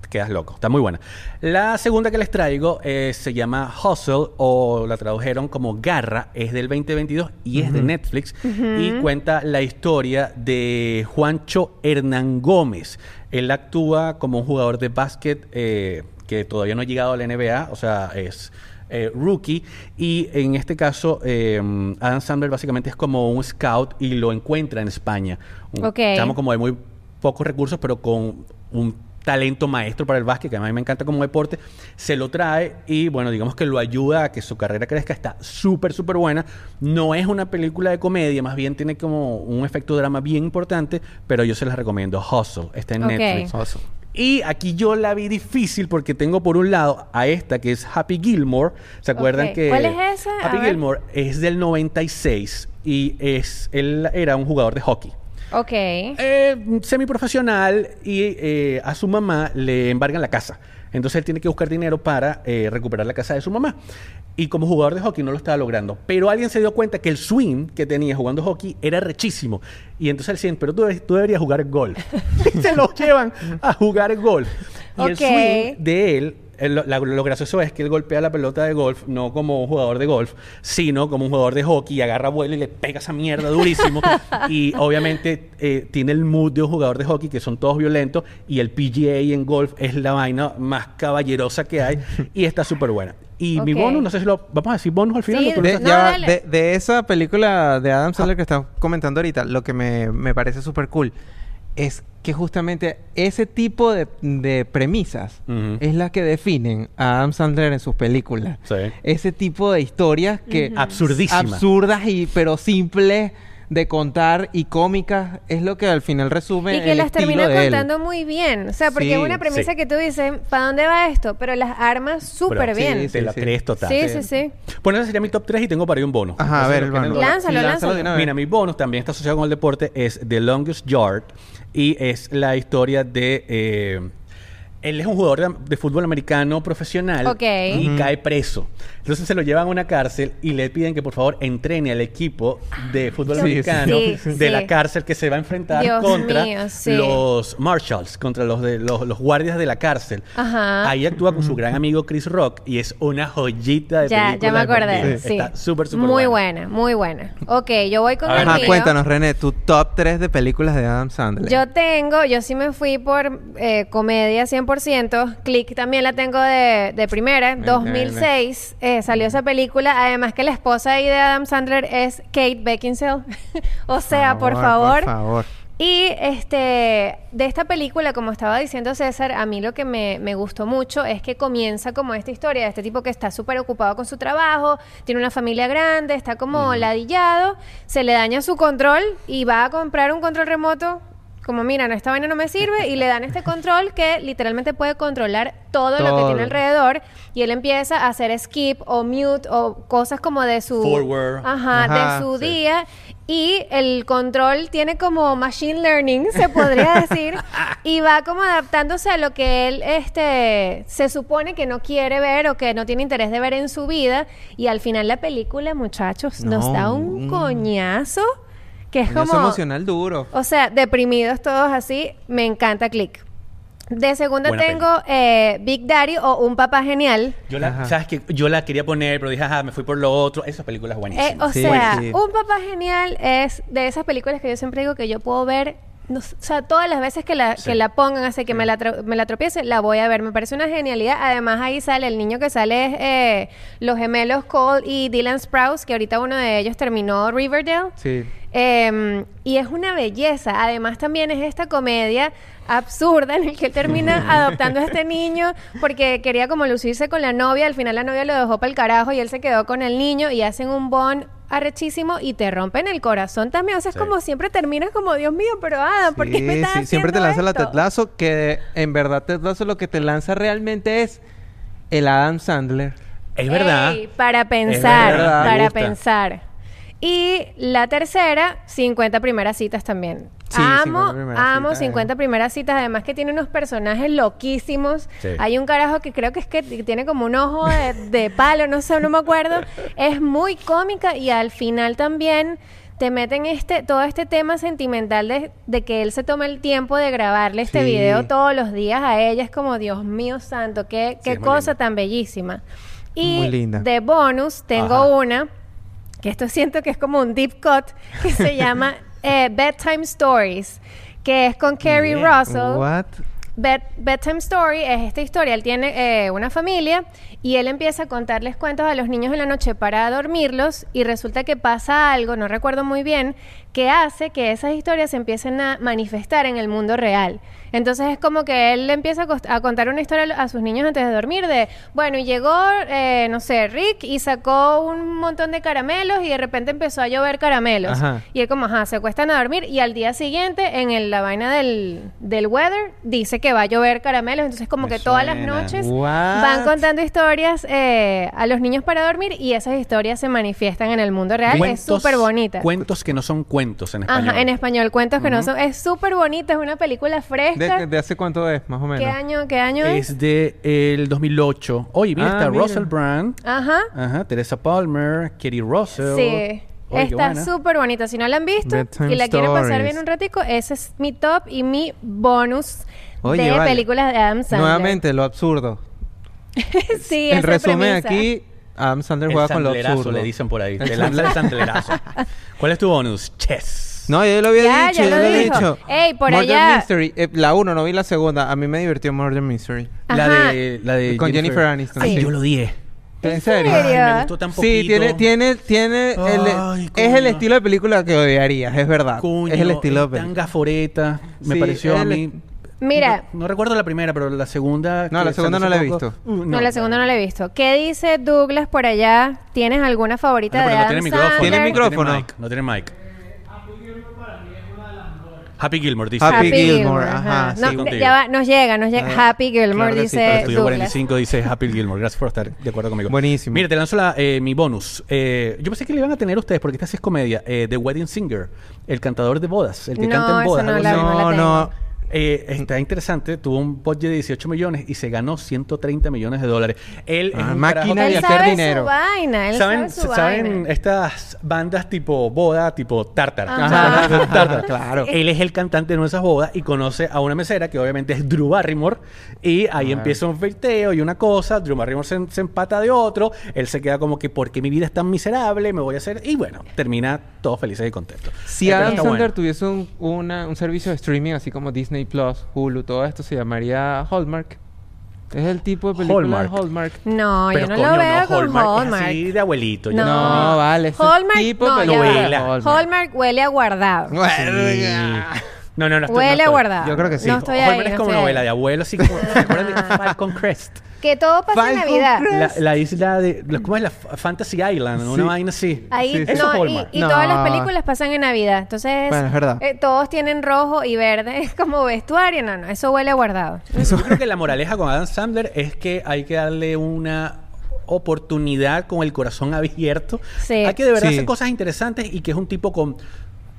quedas loco. Está muy buena. La segunda que les traigo eh, se llama Hustle o la tradujeron como Garra. Es del 2022 y es de Netflix. Y cuenta la historia de Juancho Hernán Gómez. Él actúa como un jugador de básquet eh, que todavía no ha llegado a la NBA. O sea, es... eh, rookie y en este caso eh, Adam Sandler básicamente es como un scout y lo encuentra en España un chamo como de muy pocos recursos, pero con un talento maestro para el básquet, que a mí me encanta como deporte, se lo trae y bueno, digamos que lo ayuda a que su carrera crezca, está súper, súper buena. No es una película de comedia, más bien tiene como un efecto drama bien importante, pero yo se las recomiendo. Hustle, está en. Netflix. Y aquí yo la vi difícil porque tengo por un lado a esta que es Happy Gilmore. ¿Se acuerdan que ¿Cuál es esa? A Happy ver. Gilmore es del 96 y es él era un jugador de hockey. Ok. Eh, semiprofesional y eh, a su mamá le embargan la casa. Entonces él tiene que buscar dinero para eh, recuperar la casa de su mamá. Y como jugador de hockey no lo estaba logrando. Pero alguien se dio cuenta que el swing que tenía jugando hockey era rechísimo. Y entonces él decía, pero tú, deberías jugar golf. y se lo llevan a jugar golf. Y el Ok. swing de él, el- lo, la- lo gracioso es que él golpea la pelota de golf no como un jugador de golf, sino como un jugador de hockey y agarra vuelo y le pega esa mierda durísimo. y obviamente eh, tiene el mood de un jugador de hockey que son todos violentos y el PGA en golf es la vaina más caballerosa que hay y está súper buena. Y mi bonus, no sé si lo vamos a decir bonus al final. Sí, o De, No, ya de, de esa película de Adam Sandler que estás comentando ahorita, lo que me, me parece súper cool es que justamente ese tipo de, de premisas es la que definen a Adam Sandler en sus películas. Sí. Ese tipo de historias que Absurdísimas. absurdas y pero simples de contar y cómicas es lo que al final resume Y que el las termina él. contando muy bien. O sea, porque Sí, es una premisa sí. que tú dices, ¿para dónde va esto? Pero las armas súper bien. sí, Sí, Te la sí. crees total. sí, sí. Bueno, ese sería mi top 3 y tengo para ahí un bonus. Ajá, a ver, el Lánzalo, Sí, lánzalo. Mira, mi bonus también está asociado con el deporte, es The Longest Yard y es la historia de... eh, él es un jugador de, de fútbol americano profesional Ok. y cae preso. Entonces se lo llevan a una cárcel y le piden que por favor entrene al equipo de fútbol Sí, americano sí, sí. de Sí. la cárcel que se va a enfrentar Dios contra mío, sí. los marshals, contra los, de, los, los guardias de la cárcel. Ajá. Ahí actúa con su gran amigo Chris Rock y es una joyita de Ya, película. ya me acordé. Está súper, súper Muy buena. buena, muy buena. Ok, yo voy con A el mío. cuéntanos, René, tu top 3 de películas de Adam Sandler. Yo tengo, yo sí me fui por eh, comedia 100%. Click también la tengo de, de primera. Ven, 2006 eh, salió esa película. Además que la esposa ahí de Adam Sandler es Kate Beckinsale. o sea, por favor, Por favor. Y este, de esta película, como estaba diciendo César, a mí lo que me, me gustó mucho es que comienza como esta historia de este tipo que está súper ocupado con su trabajo, tiene una familia grande, está como ladillado, se le daña su control y va a comprar un control remoto. Como, mira, no, esta vaina no me sirve, y le dan este control que literalmente puede controlar todo, lo que tiene alrededor. Y él empieza a hacer skip o mute o cosas como de su. Forward. Ajá, Ajá, de su sí. día. Y el control tiene como machine learning, se podría decir, y va como adaptándose a lo que él este, se supone que no quiere ver o que no tiene interés de ver en su vida. Y al final la película, muchachos, nos No, da un mm. coñazo que es como... emocional duro. O sea, deprimidos todos así, me encanta Click. De segunda Buena tengo eh, Big Daddy o Un Papá Genial. Yo la, Ajá. ¿Sabes que Yo la quería poner, pero dije, ajá, me fui por lo otro. Esa película es buenísima. Eh, o Sí, sea, sí. Un Papá Genial es de esas películas que yo siempre digo que yo puedo ver. no o sea, todas las veces que la, Sí. que la pongan, así que me, la me la tropiece, la voy a ver. Me parece una genialidad. Además, ahí sale el niño que sale, es, eh, los gemelos Cole y Dylan Sprouse, que ahorita uno de ellos terminó Riverdale. Sí. Eh, y es una belleza. Además, también es esta comedia absurda en el que él termina adoptando a este niño porque quería como lucirse con la novia. Al final, la novia lo dejó para el carajo y él se quedó con el niño y hacen un bond arrechísimo y te rompen el corazón también. O sea, Sí. es como siempre terminas como, Dios mío, pero Adam, ¿por qué Sí, me estás sí, Siempre te lanza la esto?" Ted Lasso, que en verdad Ted Lasso lo que te lanza realmente es el Adam Sandler. es verdad. Ey, para pensar, verdad. Para pensar. Y la tercera, 50 primeras citas también. Sí, amo, 50 primeras amo citas, 50 eh. primeras citas, además que tiene unos personajes loquísimos. Sí. Hay un carajo que creo que es que tiene como un ojo de, de palo, no sé, no me acuerdo. Es muy cómica y al final también te meten este, todo este tema sentimental de, de que él se toma el tiempo de grabarle este Sí. video todos los días a ella. Es como, Dios mío santo, qué, qué cosa tan bellísima. Y Muy linda. de bonus tengo Ajá. una, que esto siento que es como un deep cut, que se llama eh, Bedtime Stories, que es con Carrie. Russell. What? Bed- Bedtime Story es esta historia. Él tiene eh, una familia y él empieza a contarles cuentos a los niños en la noche para dormirlos y resulta que pasa algo, no recuerdo muy bien, que hace que esas historias se empiecen a manifestar en el mundo real. Entonces es como que él le empieza a, contar una historia a sus niños antes de dormir de, bueno, y llegó, eh, no sé, Rick y sacó un montón de caramelos y de repente empezó a llover caramelos. Ajá. Y él como, ajá, se acuestan a dormir y al día siguiente en el- la vaina del, del weather dice que va a llover caramelos. Entonces como Me que todas las noches What? van contando historias eh, a los niños para dormir y esas historias se manifiestan en el mundo real. es súper bonita. Cuentos que no son cuentos en español. Ajá, en español, cuentos que no son... Es súper bonita, es una película fresca. ¿De, de hace cuánto es, más o menos? ¿Qué año, qué año es? Es de el 2008. Oye, mira, Ah, está mira. Russell Brand. Ajá. Ajá, Teresa Palmer, Katie Russell. Sí. Oye, qué Está buena. súper bonita. Si no la han visto Bedtime y la quieren pasar Stories. bien un ratico, ese es mi top y mi bonus Oye, de vale. películas de Adam Sandler. Nuevamente, lo absurdo. sí, en esa resumen, premisa. aquí Adam Sandler El juega con lo sandlerazo, absurdo. le dicen por ahí. El Te lanza el sandlerazo. ¿Cuál es tu bonus? Chess. No, yo lo había Ya, dicho, ya yo lo lo dijo. dicho. Ey, por Murder allá. Mystery, eh, la uno, no vi la segunda. A mí me divirtió Murder Mystery. La Ajá. de, la de Con Jennifer Aniston, Ay, sí. yo lo dije. ¿En serio? Ay, me gustó tan poquito. Sí, tiene, tiene, tiene, el- Ay, es el estilo de película que odiarías, es verdad. Coño, es el estilo de tan película. gaforeta. Me Sí, pareció a el- mí. Mira. No, no recuerdo la primera, pero la segunda. No, la segunda no la he visto. Uh, No, la segunda no la he visto. ¿Qué dice Douglas por allá? ¿Tienes alguna favorita Ah, no, de no Adam tiene micrófono. ¿Tiene micrófono? No tiene mic. No tiene mic. Happy Gilmore dice. Happy Gilmore, ajá, No, sí, contigo. ya va, nos llega, nos llega. Ah, Happy Gilmore, claro sí, dice pero Estudio Douglas. 45 dice Happy Gilmore. Gracias por estar de acuerdo conmigo. Buenísimo. Mire, te lanzo la, eh, mi bonus. Eh, yo pensé que le iban a tener ustedes porque esta sí es comedia. Eh, The Wedding Singer, el cantador de bodas, el que No, canta en bodas. no algo la- así. no la No, tengo. no. Eh, está interesante, tuvo un budget de 18 millones y se ganó 130 millones de dólares. Él es Ah, un máquina de Él hacer dinero. su vaina, él ¿Saben, sabe su ¿saben vaina. estas bandas tipo boda, tipo Tartar? Ajá. Tartar. Claro. Él es el cantante de una de esas bodas y conoce a una mesera que obviamente es Drew Barrymore. Y ahí empieza un flirteo y una cosa. Drew Barrymore se, se empata de otro. Él se queda como que, ¿por qué mi vida es tan miserable? Me voy a hacer. Y bueno, termina todos felices y contentos. Si Adam Sandler bueno. tuviese un, una- un servicio de streaming así como Disney Plus, Hulu, todo esto se llamaría Hallmark. Es el tipo de película Hallmark. de Hallmark. No, Pero yo no coño, lo veo con Hallmark. es Hallmark. así de abuelito. No. No, vale. Hallmark, tipo no, Novela. Hallmark. Hallmark huele a guardado. Verga. No, no, no. estoy- Huele no a guardado. Yo creo que sí. No estoy Ojo, ahí. no como novela ahí. de abuelo, así como. ¿Se acuerdan de Falcon Crest? Que todo pasa en Navidad. La, la isla de. la- ¿Cómo es la F- Fantasy Island? Una Sí. vaina así. Ahí, Sí, sí. Eso no, y, y No. todas las películas pasan en Navidad. Entonces, Bueno, es verdad. eh, todos tienen rojo y verde. Es como vestuario. No, no, eso huele a guardado. Yo creo que la moraleja con Adam Sandler es que hay que darle una oportunidad con el corazón abierto. Sí. Hay que de verdad Sí. hacer cosas interesantes y que es un tipo con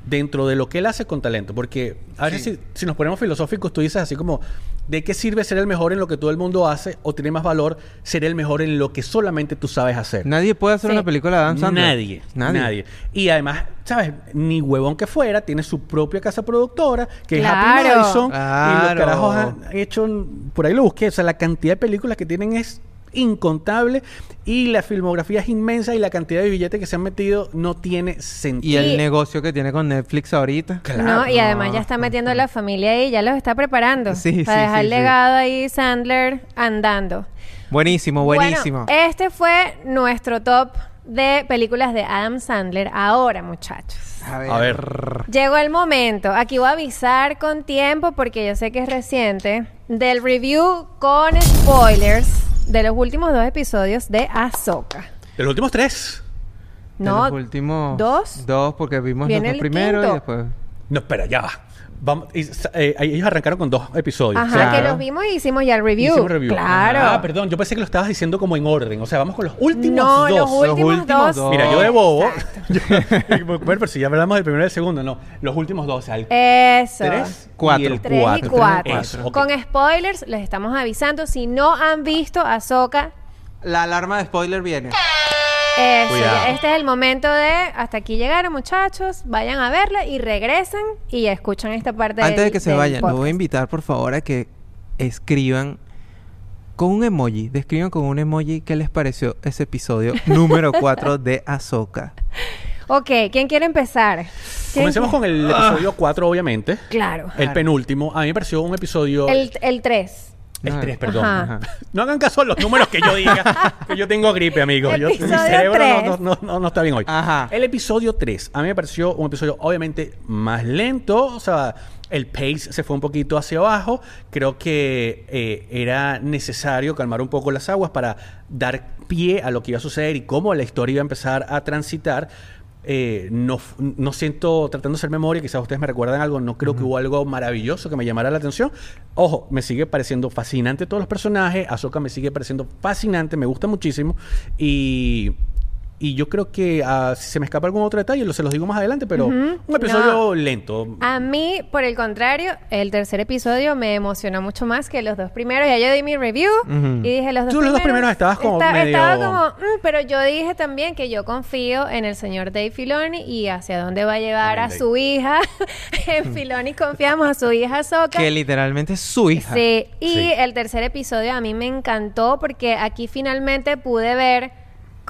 dentro de lo que él hace con talento. Porque a veces si, si nos ponemos filosóficos, tú dices así como, ¿de qué sirve ser el mejor en lo que todo el mundo hace o tiene más valor ser el mejor en lo que solamente tú sabes hacer? Nadie puede hacer Sí. una película de Adam Sandler. Nadie, nadie. Y además, ¿sabes? Ni huevón que fuera, tiene su propia casa productora, que Claro. es Happy Madison. Y Claro. los carajos han hecho, por ahí lo busqué, o sea, la cantidad de películas que tienen es incontable y la filmografía es inmensa y la cantidad de billetes que se han metido no tiene Y sentido. el Y- negocio que tiene con Netflix ahorita. Claro. No, y además ya está metiendo a la familia ahí, ya los está preparando. Sí, para sí, dejar sí, el sí. legado ahí Sandler andando. Buenísimo, buenísimo. Bueno, este fue nuestro top de películas de Adam Sandler. Ahora, muchachos. a ver. A ver. Llegó el momento. Aquí voy a avisar con tiempo porque yo sé que es reciente. Del review con spoilers de los últimos dos episodios de Ahsoka. De los últimos tres. De No, los últimos dos. Dos, porque vimos los dos el primeros y después. No, espera, ya va. Vamos, y, eh, ellos arrancaron con dos episodios. Ajá, Claro. que los vimos y hicimos ya el review. Hicimos review. Claro. Ah, perdón, yo pensé que lo estabas diciendo como en orden. O sea, vamos con los últimos no, dos. los últimos, últimos dos. dos. Mira, yo de bobo. Yo- bueno, pero si ya hablamos del primero y del segundo, no. Los últimos dos, o sea, el Eso. tres Cuatro. y el Tres cuatro. y cuatro. Eso. Con spoilers, les estamos avisando. Si no han visto Ahsoka, La alarma de spoiler viene. Eso, Cuidado. este es el momento de hasta aquí llegaron, muchachos. Vayan a verla y regresen y escuchan esta parte Antes del- de que se vayan, los voy a invitar, por favor, a que escriban con un emoji. Describan con un emoji qué les pareció ese episodio número 4 de Ahsoka. Ok, ¿quién quiere empezar? ¿Quién Comencemos con el episodio 4, obviamente. Claro. El Claro. penúltimo. A mí me pareció un episodio. El, el 3. 3, perdón. Ajá. No hagan caso a los números que yo diga, que yo tengo gripe, amigos. Yo, mi cerebro no, no, no- no está bien hoy. Ajá. El episodio 3, a mí me pareció un episodio obviamente más lento, o sea, el pace se fue un poquito hacia abajo. Creo que eh, era necesario calmar un poco las aguas para dar pie a lo que iba a suceder y cómo la historia iba a empezar a transitar. Eh, no, no siento, tratando de hacer memoria, quizás ustedes me recuerdan algo, no creo que hubo algo maravilloso que me llamara la atención. Ojo, me sigue pareciendo fascinante todos los personajes, Ahsoka me sigue pareciendo fascinante, me gusta muchísimo y, y yo creo que ah, si se me escapa algún otro detalle, lo, se los digo más adelante, pero un episodio No. lento. A mí, por el contrario, el tercer episodio me emocionó mucho más que los dos primeros. Ya yo di mi review y dije los dos Tú los dos primeros estabas como medio- Estaba como, "Mm", pero yo dije también que yo confío en el señor Dave Filoni y hacia dónde va a llevar a su hija. en Filoni confiamos a su hija Soka. Que literalmente es su hija. Sí, y Sí. el tercer episodio a mí me encantó porque aquí finalmente pude ver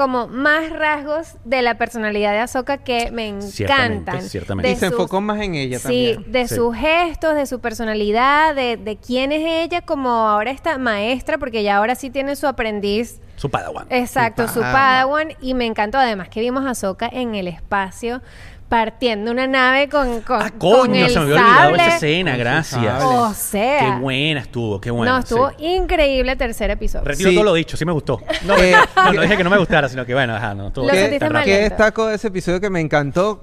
como más rasgos de la personalidad de Ahsoka que me Ciertamente, encantan. ciertamente. Y De se enfocó más en ella Sí, también. de Sí. sus gestos, de su personalidad, de, de quién es ella como ahora esta maestra, porque ya ahora sí tiene su aprendiz. Su Padawan. Exacto, Su su Padawan. Y me encantó además que vimos a en el espacio partiendo una nave con, con, Ah, con coño, el se me había olvidado sable. esa escena, Con gracias. O sea. Qué buena estuvo, qué buena. no, estuvo sí. increíble el tercer episodio. Retiro Sí. todo lo dicho, sí me gustó. No, Eh, no, no dije que no me gustara, sino que bueno, ajá, no. estuvo Lo ¿Qué, sentiste tan mal rápido. qué lento. destaco de ese episodio que me encantó?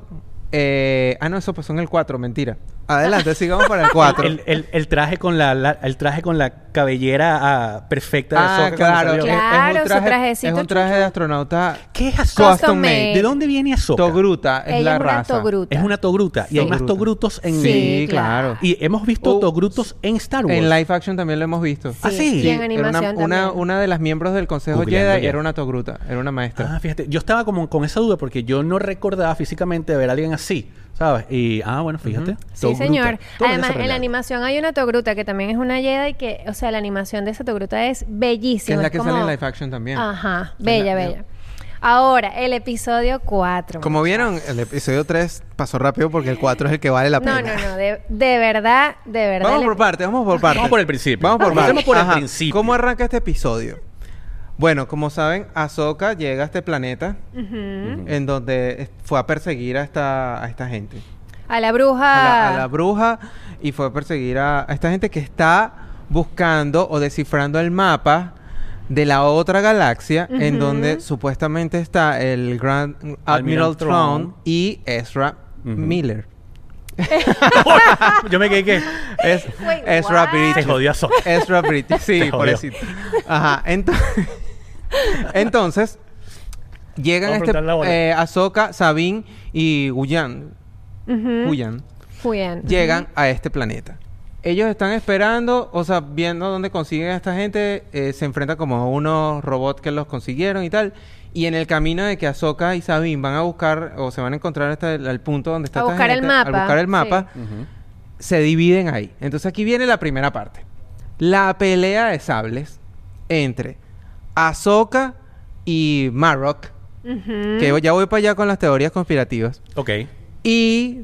Eh, ah, no, eso pasó en el 4, mentira. Adelante, sigamos para el 4. El, el- el traje con la, la- el traje con la cabellera ah, perfecta de ah, claro. salió. es- es Claro, un su traje, trajecito Es un traje chucho. de astronauta ¿Qué es Ahsoka? custom made. ¿De dónde viene Ahsoka? Togruta es Ella la es una raza. togruta. Es una togruta. Y hay más togrutos en... Sí, Sí, claro. claro. Y hemos visto Oh. togrutos en Star Wars. En live action también lo hemos visto. Ah, sí. Y en animación una, una, también. una de las miembros del Consejo Googleando Jedi ya. era una togruta, era una maestra. Ah, fíjate, yo estaba como con esa duda porque yo no recordaba físicamente ver a alguien así, ¿sabes? Y, ah, bueno, fíjate. Sí, señor. Todo Además, en la animación hay una togruta que también es una Jedi que, o sea, la animación de esa togruta es que bellísima. es la que como- sale en live action también. Ajá, bella, la- bella. Ahora, el episodio 4. Como vieron, el episodio 3 pasó rápido porque el 4 es el que vale la No, pena. no, no, de, de verdad, de verdad. Vamos por partes, vamos por partes. Vamos por el principio. Vamos por partes. Empecemos por el Ajá. principio. ¿Cómo arranca este episodio? Bueno, como saben, Ahsoka llega a este planeta en donde fue a perseguir a esta, a esta gente. A la bruja. A la, a la bruja y fue a perseguir a, a esta gente que está buscando o descifrando el mapa de la otra galaxia en donde supuestamente está el Grand Admiral, Admiral Thrawn Thrawn. y Ezra. Miller. Yo me quedé que Es, Wait, Ezra what? se jodió a. Ezra Bridges, sí, pobrecito. Ajá, ento- entonces llegan a este eh, Ahsoka, Sabine y Guyan, Ujú. Guyan Fuyan. llegan a este planeta. Ellos están esperando, o sea, viendo dónde consiguen a esta gente, eh, se enfrentan como a unos robots que los consiguieron y tal. Y en el camino de que Ahsoka y Sabine van a buscar, o se van a encontrar hasta el, al punto donde está A esta buscar el mapa, al buscar el mapa, se dividen ahí. Entonces aquí viene la primera parte. La pelea de sables entre Ahsoka y Marrock, Ujú. que ya voy para allá con las teorías conspirativas, Ok. y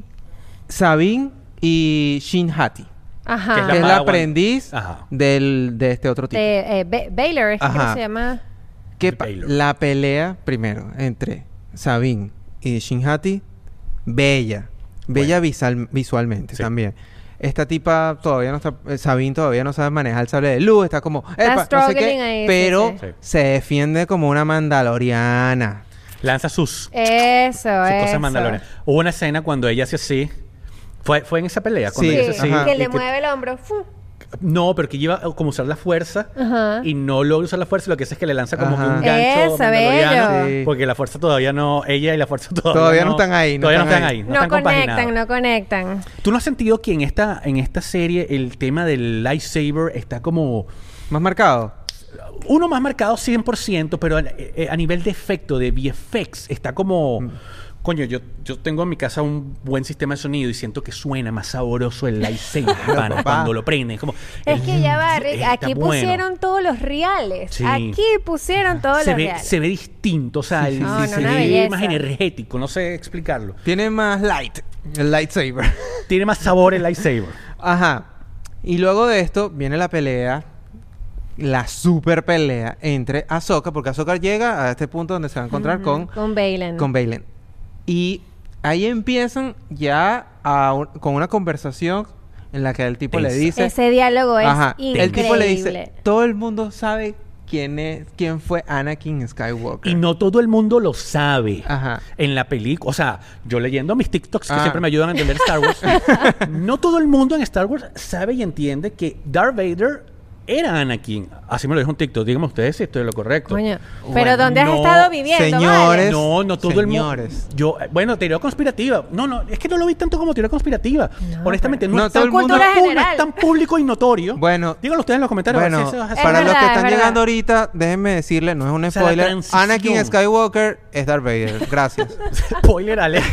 Sabine y Shin Hati, Ajá. Que es que es la aprendiz Ajá. del, de este otro tipo. de eh, Ba- Baylor, es que se llama. ¿Qué de pa- Baylor. la pelea primero entre Sabine y Shin Hati, bella. Bella visual- visualmente Sí. también. Esta tipa todavía no está, eh, Sabine todavía no sabe manejar el sable de luz, está como, Está "Epa", no sé struggling qué, ahí, pero sí. Sí. se defiende como una mandaloriana. Lanza sus, Eso, sus cosas mandalorianas. Hubo una escena cuando ella hace así. Fue, fue en esa pelea. Cuando Sí, ella Sí, hace así. ajá. que y le mueve el hombro. ¡fu! No, pero que lleva como usar la fuerza Ajá. y no logra usar la fuerza. Lo que hace es que le lanza como que un gancho Eso, mandaloriano, bello. Sí. Porque la fuerza todavía no... Ella y la fuerza todavía, Todavía no están ahí, no todavía no están ahí. ahí. No, No, están compaginados. conectan, no conectan. ¿Tú no has sentido que en esta, en esta serie el tema del lightsaber está como... ¿Más marcado? Uno más marcado 100%, pero a, eh, a nivel de efecto, de VFX, está como... Mm. Coño, yo, yo tengo en mi casa un buen sistema de sonido y siento que suena más sabroso el lightsaber pana, cuando lo prenden. Es como... Es que ya va, Rick, aquí bueno. pusieron todos los reales. Sí. Aquí pusieron todos se los ve, reales. se ve distinto, o sea, el- No, no, se una ve belleza. más energético, no sé explicarlo. Tiene más light, el lightsaber. Tiene más sabor el lightsaber. Ajá. Y luego de esto viene la pelea, la super pelea entre Ahsoka, porque Ahsoka llega a este punto donde se va a encontrar con, Con Balen. con Baylan. Y ahí empiezan ya a un- con una conversación en la que el tipo le dice... Ese diálogo es Ajá, increíble. el tipo le dice, todo el mundo sabe quién es, quién fue Anakin Skywalker. Y no todo el mundo lo sabe. Ajá. En la película, o sea, yo leyendo mis TikToks que Ah. siempre me ayudan a entender Star Wars, no todo el mundo en Star Wars sabe y entiende que Darth Vader era Anakin. Así me lo dijo un TikTok. Díganme ustedes si estoy en lo correcto. Coño. Pero Bueno, ¿dónde has no, estado viviendo? señores. vale? No, no todo el mundo. Señores. Yo, eh, bueno, teoría conspirativa. No, no, es que no lo vi tanto como teoría conspirativa. No, Honestamente, pero- no, No, es todo tan el mundo- no es es tan público y notorio. Bueno, díganlo ustedes en los comentarios. Bueno, si es para Es los que están es llegando ahorita, déjenme decirles, no es un O sea, la spoiler. Anakin Skywalker es Darth Vader. Gracias. Spoiler alert.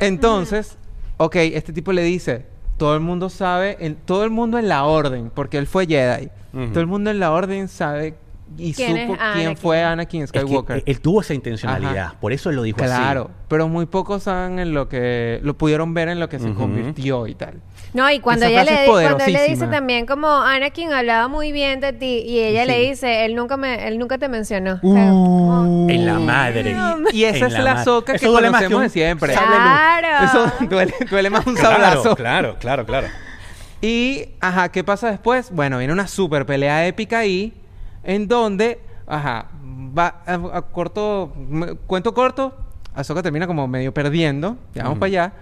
Entonces, ok, este tipo le dice, todo el mundo sabe, en, todo el mundo en la orden, porque él fue Jedi. Todo el mundo en la orden sabe y ¿Quién es supo quién Anakin? fue Anakin Es que Skywalker. él tuvo esa intencionalidad. Ajá. Por eso él lo dijo así. Claro, pero muy pocos saben en lo que lo pudieron ver en lo que se convirtió y tal. No, y cuando Esa ella le cuando él le dice también como Anakin hablaba muy bien de ti y ella le dice, él nunca me él nunca te mencionó. O sea, como- En la madre. Y esa En es la soca que duele más conocemos un de siempre. Claro. Eso duele, duele más un Claro, sablazo. claro, claro, claro. Y, ajá, ¿qué pasa después? Bueno, viene una super pelea épica ahí, en donde, ajá, va a, a corto, cuento corto, Ahsoka termina como medio perdiendo, ya vamos para allá,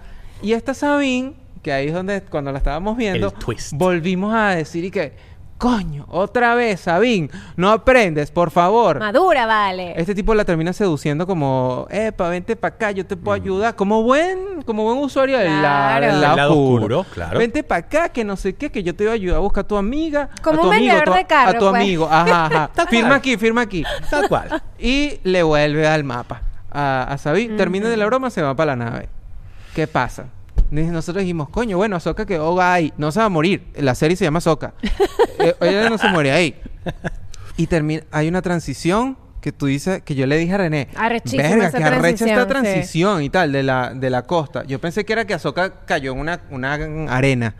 y esta Sabine, que ahí es donde, cuando la estábamos viendo, El twist. volvimos a decir y que, coño, otra vez, Sabine, no aprendes, por favor. Madura, vale. Este tipo la termina seduciendo como, epa, vente para acá, yo te puedo ayudar. Como buen, como buen usuario del, la- Claro. lado, lado oscuro. oscuro, claro. Vente para acá, que no sé qué, que yo te voy a ayudar a buscar a tu amiga. Como a tu un amigo, a vendedor tu, de carro, a tu pues. amigo. Ajá, ajá. Firma aquí, firma aquí. Tal cual. Y le vuelve al mapa. A, a Sabine. Termina de la broma, se va para la nave. ¿Qué pasa? Nosotros dijimos, coño, bueno, Ahsoka quedó ahí. No se va a morir. La serie se llama Ahsoka. Eh, ella no se muere ahí. Y termina... Hay una transición que tú dices... Que yo le dije a René... Arrechísima Verga, esa que arrecha esta transición, sí. y tal de la, de la costa. Yo pensé que era que Ahsoka cayó en una, una arena.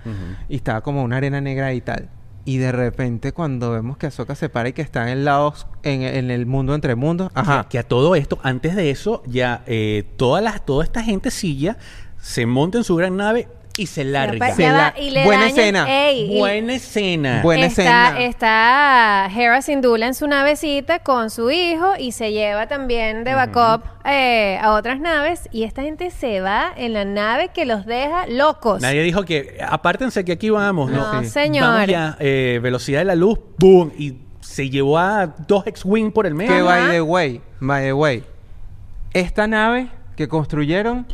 Y estaba como una arena negra y tal. Y de repente cuando vemos que Ahsoka se para y que está en el lado... os- En, en el mundo entre mundos... Ajá. Que, que a todo esto, antes de eso, ya eh, todas las, toda esta gente silla se monta en su gran nave y se larga. Se la- y le buena dañan- escena. Ey, y- Buena escena. Buena está, escena. está Hera Syndulla en su navecita con su hijo y se lleva también de backup eh, a otras naves y esta gente se va en la nave que los deja locos. Nadie dijo que, apártense que aquí vamos, ¿no? No, Sí. señor. Vamos ya, eh, velocidad de la luz, boom, y se llevó a dos X-Wing por el medio. Que by the way, by the way, esta nave que construyeron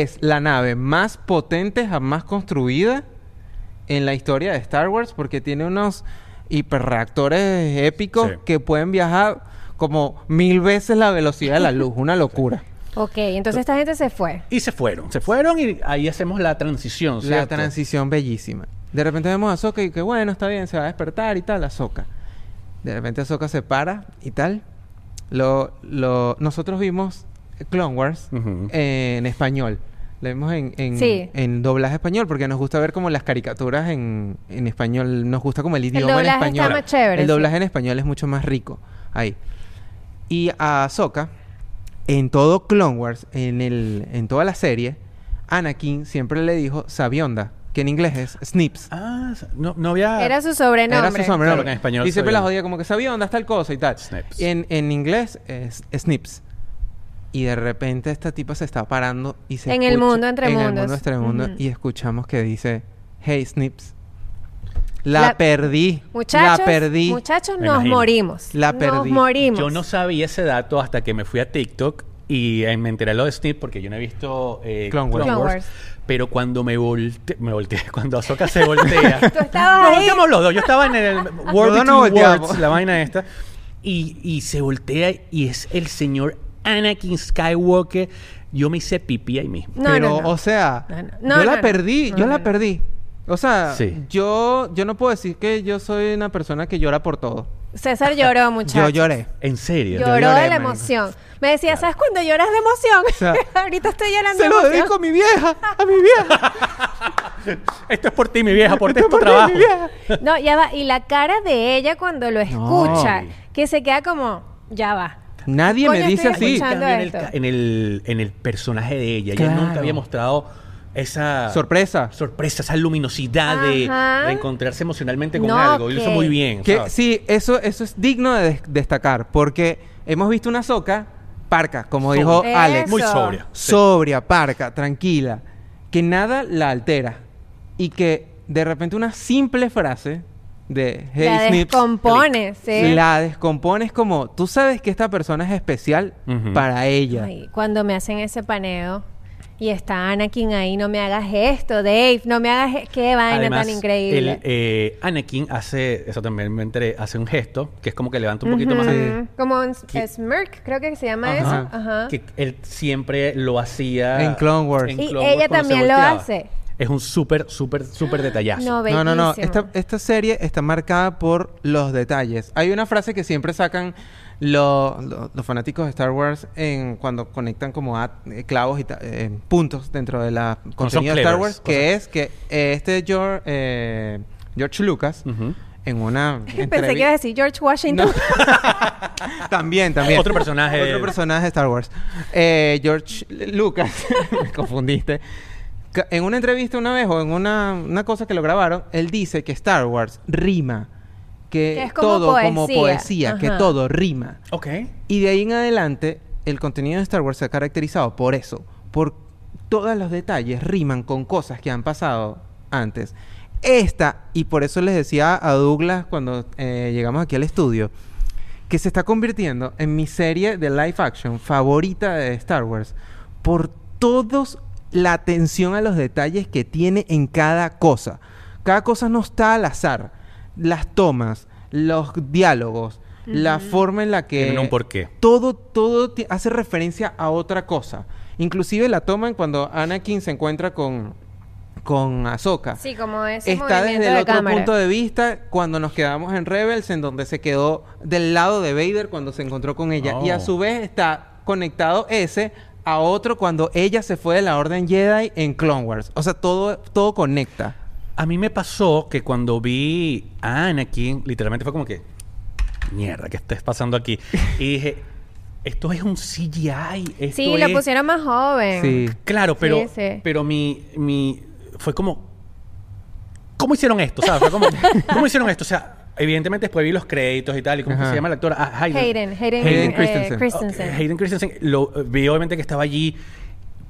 es la nave más potente jamás construida en la historia de Star Wars porque tiene unos hiperreactores épicos Sí. que pueden viajar como mil veces la velocidad de la luz, una locura. Ok, entonces esta gente se fue. Y se fueron, se fueron y ahí hacemos la transición, La transición bellísima. De repente vemos a Ahsoka y que bueno, está bien, se va a despertar y tal, Ahsoka. De repente Ahsoka se para y tal. Lo, lo, nosotros vimos Clone Wars eh, en español. Lo vimos en, en, Sí. en doblaje español porque nos gusta ver como las caricaturas en, en español. Nos gusta como el idioma en doblaje está español. más chévere, el sí. doblaje en español es mucho más rico. Ahí. Y a Ahsoka, en todo Clone Wars, en, el, en toda la serie, Anakin siempre le dijo Sabionda, que en inglés es Snips. Ah, no, no había... Era su sobrenombre. Era su sobrenombre. Claro en español y siempre la Sabionda. jodía como que Sabionda, tal cosa y tal. Snips. Y en, en inglés es Snips. Y de repente esta tipa se está parando y se En el mundo entre en el mundos. mundo entre mundos y escuchamos que dice Hey Snips. La, La- perdí. Muchachos, la perdí. muchachos, nos morimos. La Nos perdí. morimos. Yo no sabía ese dato hasta que me fui a TikTok y eh, me enteré lo de Snip porque yo no he visto eh, Clone Wars. Clone Wars. Pero cuando me volteé, me volteé, cuando Ahsoka se voltea. Tú estabas Nos ahí. volteamos los dos. Yo estaba en el World nos volteamos. Worlds, la vaina esta. Y, y se voltea y es el señor Anakin Skywalker. Yo me hice pipí ahí mismo. No, Pero, no, no. o sea, No, no. yo No, la perdí, No, yo no, la no. perdí. O sea, Sí. yo, yo no puedo decir que yo soy una persona que llora por todo. César lloró, muchachos. Yo lloré. En serio. Lloró lloré, de la emoción. Me decía, ¿sabes cuándo lloras de emoción? sea, Ahorita estoy llorando Se de lo dedico a mi vieja, a mi vieja. Esto es por ti, mi vieja, por Esto es por ti, trabajo. mi vieja. No, ya va. Y la cara de ella cuando lo escucha, No. que se queda como, ya va. Nadie Coño, me dice así. en el, en, el, en el personaje de ella. Ella nunca había mostrado esa Sorpresa. sorpresa, esa luminosidad de, encontrarse emocionalmente con No, algo. Y lo hizo muy bien. Que ¿sabes? sí, eso, eso es digno de des- destacar, porque hemos visto una soca parca, como dijo Eso. Alex. Muy sobria. Sí. Sobria, parca, tranquila, que nada la altera. Y que de repente una simple frase de Hey la Snips descompone, sí. la descompones como tú sabes que esta persona es especial Ujú. para ella. Ay, cuando me hacen ese paneo y está Anakin ahí, no me hagas esto, Dave, no me hagas... e-". Qué vaina Además, tan increíble. el, eh, Anakin hace, eso también me enteré, hace un gesto que es como que levanta un poquito Ujú. más. Sí. Como un Que- smirk, creo que se llama Ajá. eso. Ajá. Que él siempre lo hacía En Clone Wars. en Y Clone ella Wars cuando se también lo volteaba. hace. Es un súper, súper, súper detallazo. No, No, no, no. Esta, esta serie está marcada por los detalles. Hay una frase que siempre sacan lo- lo- los fanáticos de Star Wars en cuando conectan como a, eh, clavos y ta- eh, puntos dentro de la contenido de Star Wars, que es que eh, este George, eh, George Lucas Ujú. en una Pensé que iba a decir George Washington. también, también. Otro personaje. Otro personaje de Star Wars. Eh, George Lucas, me confundiste. En una entrevista una vez o en una, una cosa que lo grabaron, él dice que Star Wars rima, que, Que es como todo como poesía. que todo rima. Ok. Y de ahí en adelante, el contenido de Star Wars se ha caracterizado por eso, por todos los detalles riman con cosas que han pasado antes. Esta, y por eso les decía a Douglas cuando eh, llegamos aquí al estudio, que se está convirtiendo en mi serie de live action favorita de Star Wars por todos la atención a los detalles que tiene en cada cosa. Cada cosa no está al azar. Las tomas, los diálogos, la forma en la que Tienen un porqué. todo todo hace referencia a otra cosa. Inclusive la toma en cuando Anakin se encuentra con con Ahsoka sí, como ese está desde el de otro cámara. punto de vista cuando nos quedamos en Rebels, en donde se quedó del lado de Vader cuando se encontró con ella. Y a Oh. su vez está conectado ese a otro cuando ella se fue de la Orden Jedi en Clone Wars. O sea, todo, todo conecta. A mí me pasó que cuando vi a Anakin, literalmente fue como que, mierda, ¿qué está pasando aquí? Y dije, esto es un CGI. Esto Sí, lo pusieron más joven. Sí. Claro, pero, Sí, sí. pero mi, mi fue como, ¿cómo hicieron esto? ¿Sabes? Fue como, ¿cómo hicieron esto? O sea, evidentemente después vi los créditos y tal, y cómo que se llama el actor, Ah, Hayden. Hayden, Hayden, Hayden eh, Christensen. Hayden Christensen, lo, vi obviamente que estaba allí,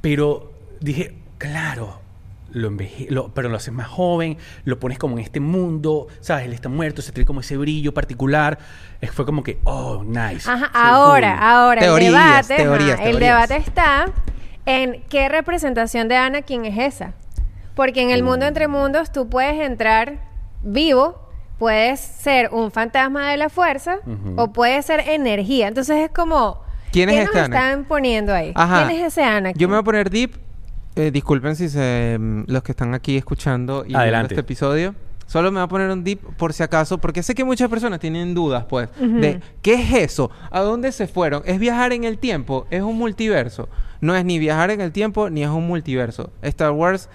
pero dije, claro, lo enveje lo, pero lo haces más joven, lo pones como en este mundo, ¿sabes? Él está muerto, se trae como ese brillo particular. Fue como que, oh, nice. Ajá, Sí, ahora, cool. ahora Teorías, el debate, teorías, ajá, el debate está en qué representación de Anakin es esa. Porque en el mundo entre mundos tú puedes entrar vivo, puedes ser un fantasma de la fuerza o puedes ser energía. Entonces es como ¿Quién es ¿qué este nos están poniendo ahí? Ajá. ¿Quién es ese Anakin? Yo me voy a poner deep. Eh, disculpen si se, mm, los que están aquí escuchando y viendo este episodio. Solo me voy a poner un deep por si acaso, porque sé que muchas personas tienen dudas, pues, de ¿qué es eso? ¿A dónde se fueron? ¿Es viajar en el tiempo? ¿Es un multiverso? No es ni viajar en el tiempo ni es un multiverso. Star Wars,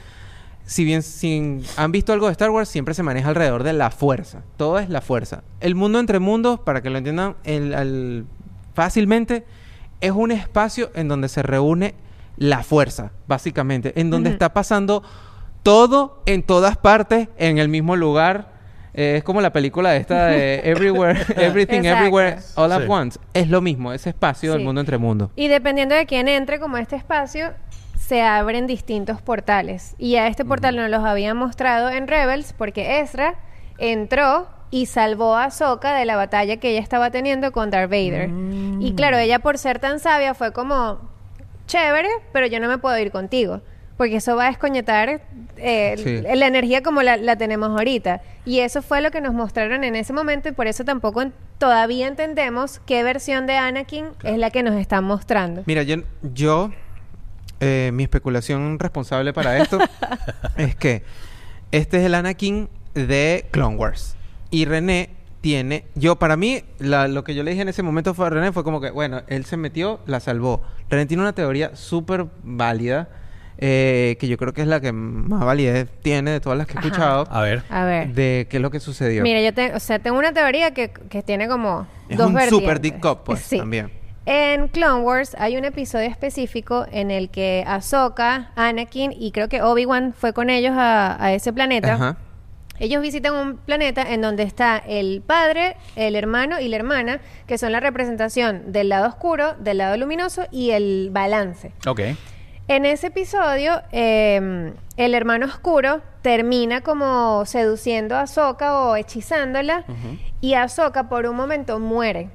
si bien si han visto algo de Star Wars, siempre se maneja alrededor de la fuerza. Todo es la fuerza. El mundo entre mundos, para que lo entiendan el- fácilmente, es un espacio en donde se reúne la fuerza, básicamente, en donde está pasando todo en todas partes, en el mismo lugar. Eh, es como la película esta de Everywhere, Everything Exacto. Everywhere All at. Once. Es lo mismo, ese espacio del mundo entre mundos. Y dependiendo de quién entre como a este espacio, se abren distintos portales. Y a este portal nos los había mostrado en Rebels porque Ezra entró y salvó a Ahsoka de la batalla que ella estaba teniendo con Darth Vader. Y claro, ella por ser tan sabia fue como, chévere, pero yo no me puedo ir contigo. Porque eso va a descoñetar eh, Sí. la energía como la, la tenemos ahorita. Y eso fue lo que nos mostraron en ese momento y por eso tampoco en- todavía entendemos qué versión de Anakin es la que nos están mostrando. Mira, yo, yo eh, mi especulación responsable para esto es que este es el Anakin de Clone Wars. Y René tiene, yo para mí, la- lo que yo le dije en ese momento fue a René fue como que, bueno, él se metió, la salvó. René tiene una teoría súper válida, eh, que yo creo que es la que más validez tiene de todas las que he Ajá. escuchado, A ver. A ver. de qué es lo que sucedió. Mira, yo te- o sea, tengo una teoría que, que tiene como Es dos un vertientes. super dick cop, pues, Sí. también. En Clone Wars hay un episodio específico en el que Ahsoka, Anakin y creo que Obi-Wan fue con ellos a, a ese planeta. Ajá. Ellos visitan un planeta en donde está el padre, el hermano y la hermana, que son la representación del lado oscuro, del lado luminoso y el balance. Ok. En ese episodio, eh, el hermano oscuro termina como seduciendo a Ahsoka o hechizándola y Ahsoka por un momento muere.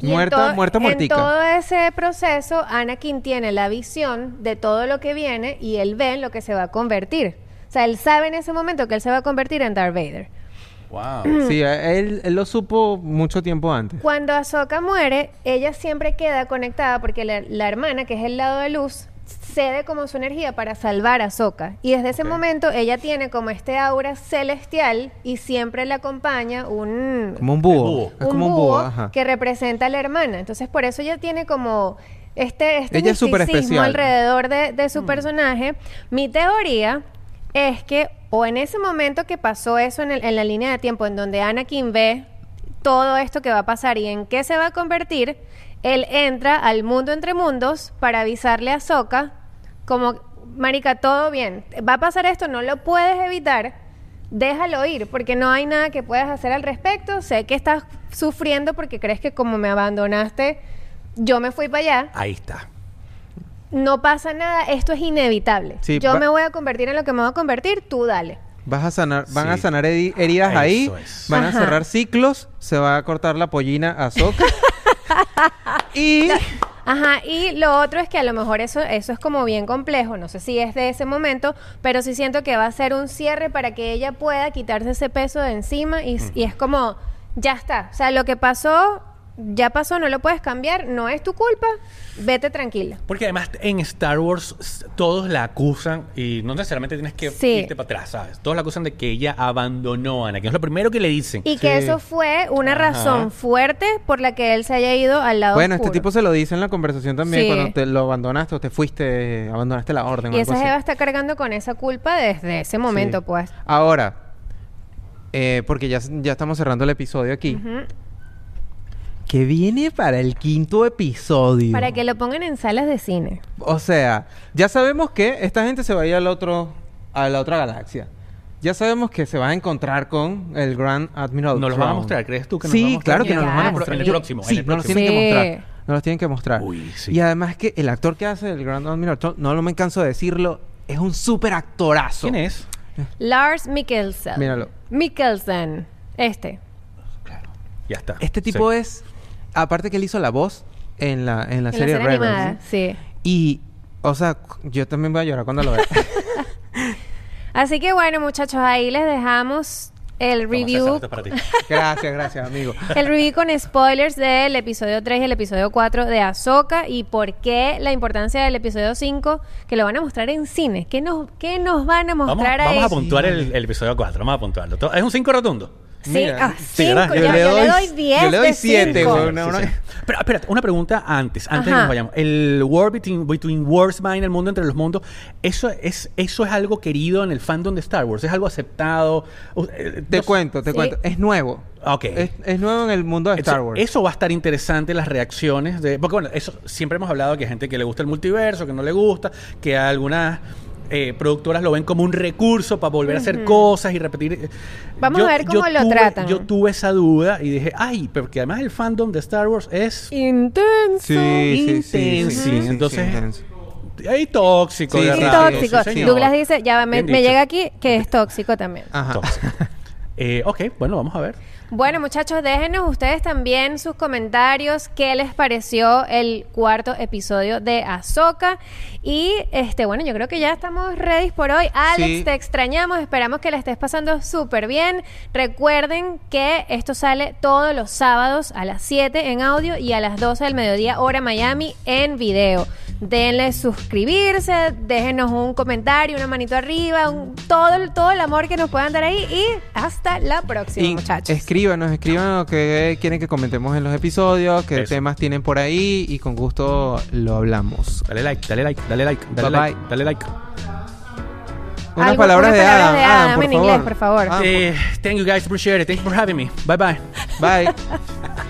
En Muerta- muerta, En muertica. todo ese proceso, Anakin tiene la visión de todo lo que viene y él ve en lo que se va a convertir. O sea, él sabe en ese momento que él se va a convertir en Darth Vader. Wow. Sí, él, él lo supo mucho tiempo antes. Cuando Ahsoka muere, ella siempre queda conectada porque la, la hermana, que es el lado de luz, cede como su energía para salvar a Ahsoka. Y desde ese momento ella tiene como este aura celestial y siempre le acompaña un, Como un búho. búho. Es como un búho, ajá. que representa a la hermana. Entonces por eso ella tiene como este, este Ella es alrededor de, de su personaje. Mi teoría es que o en ese momento que pasó eso en, el- en la línea de tiempo en donde Anakin ve todo esto que va a pasar y en qué se va a convertir, él entra al mundo entre mundos para avisarle a Ahsoka como, marica, todo bien, va a pasar esto, no lo puedes evitar, déjalo ir, porque no hay nada que puedas hacer al respecto, sé que estás sufriendo porque crees que como me abandonaste, yo me fui para allá, Ahí está. no pasa nada, esto es inevitable. Sí, yo me voy a convertir en lo que me voy a convertir, tú dale. Vas a sanar, van a sanar heri- heridas Eso ahí, es. van a cerrar ciclos, se va a cortar la pollina a Soca. y Ajá, y lo otro es que a lo mejor eso, eso es como bien complejo, no sé si es de ese momento, pero sí siento que va a ser un cierre para que ella pueda quitarse ese peso de encima y, y es como, ya está, o sea, lo que pasó, ya pasó, no lo puedes cambiar, no es tu culpa, vete tranquila. Porque además en Star Wars todos la acusan y no necesariamente tienes que Sí. irte para atrás, ¿sabes? Todos la acusan de que ella abandonó a Anakin. Es lo primero que le dicen. Y que eso fue una Ajá. razón fuerte por la que él se haya ido al lado bueno, este tipo se lo dice en la conversación también Sí. cuando te lo abandonaste o te fuiste, abandonaste la orden. o Y algo esa así. jeva está cargando con esa culpa desde ese momento, Sí. pues. Ahora, eh, porque ya, ya estamos cerrando el episodio aquí. Ujú. Que viene para el quinto episodio. Para que lo pongan en salas de cine. O sea, ya sabemos que esta gente se va a ir al otro, a la otra galaxia. Ya sabemos que se va a encontrar con el Grand Admiral. ¿Nos los van a mostrar? ¿Crees tú que nos Sí, mostrar? claro que nos los van a Llegar. mostrar. En el Yo- próximo, en Sí, el nos los próximo. tienen que mostrar. Nos los tienen que mostrar. Uy, sí. Y además que el actor que hace el Grand Admiral, no lo me canso de decirlo, es un súper actorazo. ¿Quién es? Lars Mikkelsen. Míralo. Mikkelsen. Este. Claro. Ya está. Este tipo Sí. es, aparte que él hizo la voz en la, en la En la serie serie Rebels. animada, sí. Y, o sea, yo también voy a llorar cuando lo vea. Así que bueno, muchachos, ahí les dejamos el Toma, César, review. para ti. gracias, gracias, amigo. El review con spoilers del episodio 3 y el episodio 4 de Ahsoka y por qué la importancia del episodio 5 que lo van a mostrar en cine. ¿Qué nos, qué nos van a Vamos, mostrar vamos a ahí? puntuar el, el episodio 4. Vamos a puntuarlo. Es un 5 rotundo. Sí, Mira. ah, Sí, cinco, yo, yo le doy 10 yo le doy de siete, cinco. güey. No, no. Pero espérate, una pregunta antes, antes de que nos vayamos. El War Between, between Worlds Mind, el mundo entre los mundos, ¿eso es, ¿eso es algo querido en el fandom de Star Wars? ¿Es algo aceptado? Eh, Te cuento, te Sí. cuento. Es nuevo. Ok. Es, es nuevo en el mundo de Star Entonces, Wars. Eso va a estar interesante, las reacciones de... Porque bueno, eso siempre hemos hablado que hay gente que le gusta el multiverso, que no le gusta, que algunas eh, productoras lo ven como un recurso para volver a hacer cosas y repetir. eh, Vamos a ver cómo lo tuve- tratan. Yo tuve esa duda y dije, ay, porque además el fandom de Star Wars es... Intenso. Sí, sí, sí, sí, intenso. sí, sí, Entonces, sí, intenso. Ahí tóxico, Sí, de tóxico. Douglas dice, ya me, llega aquí que es tóxico también. Ajá. Tóxico. Eh, ok, bueno, vamos a ver. Bueno, muchachos, déjenos ustedes también sus comentarios, qué les pareció el cuarto episodio de Ahsoka. Y este, bueno, yo creo que ya estamos ready por hoy. Alex, Sí. te extrañamos, esperamos que la estés pasando súper bien. Recuerden que esto sale todos los sábados a las 7 en audio y a las 12 del mediodía, hora Miami, en video. Denle suscribirse, déjenos un comentario, una manito arriba, un- todo, el- todo el amor que nos puedan dar ahí y hasta la próxima, Y muchachos. escríbanos, escríbanos que quieren que comentemos en los episodios, qué Eso. temas tienen por ahí y con gusto lo hablamos. Dale like, dale like, dale like, dale Bye, like, bye. dale like. Unas palabras unas de palabras Adam, de Adam, Adam por en favor. inglés, por favor. Eh, thank you guys, appreciate it. Thank you for having me. Bye bye. Bye.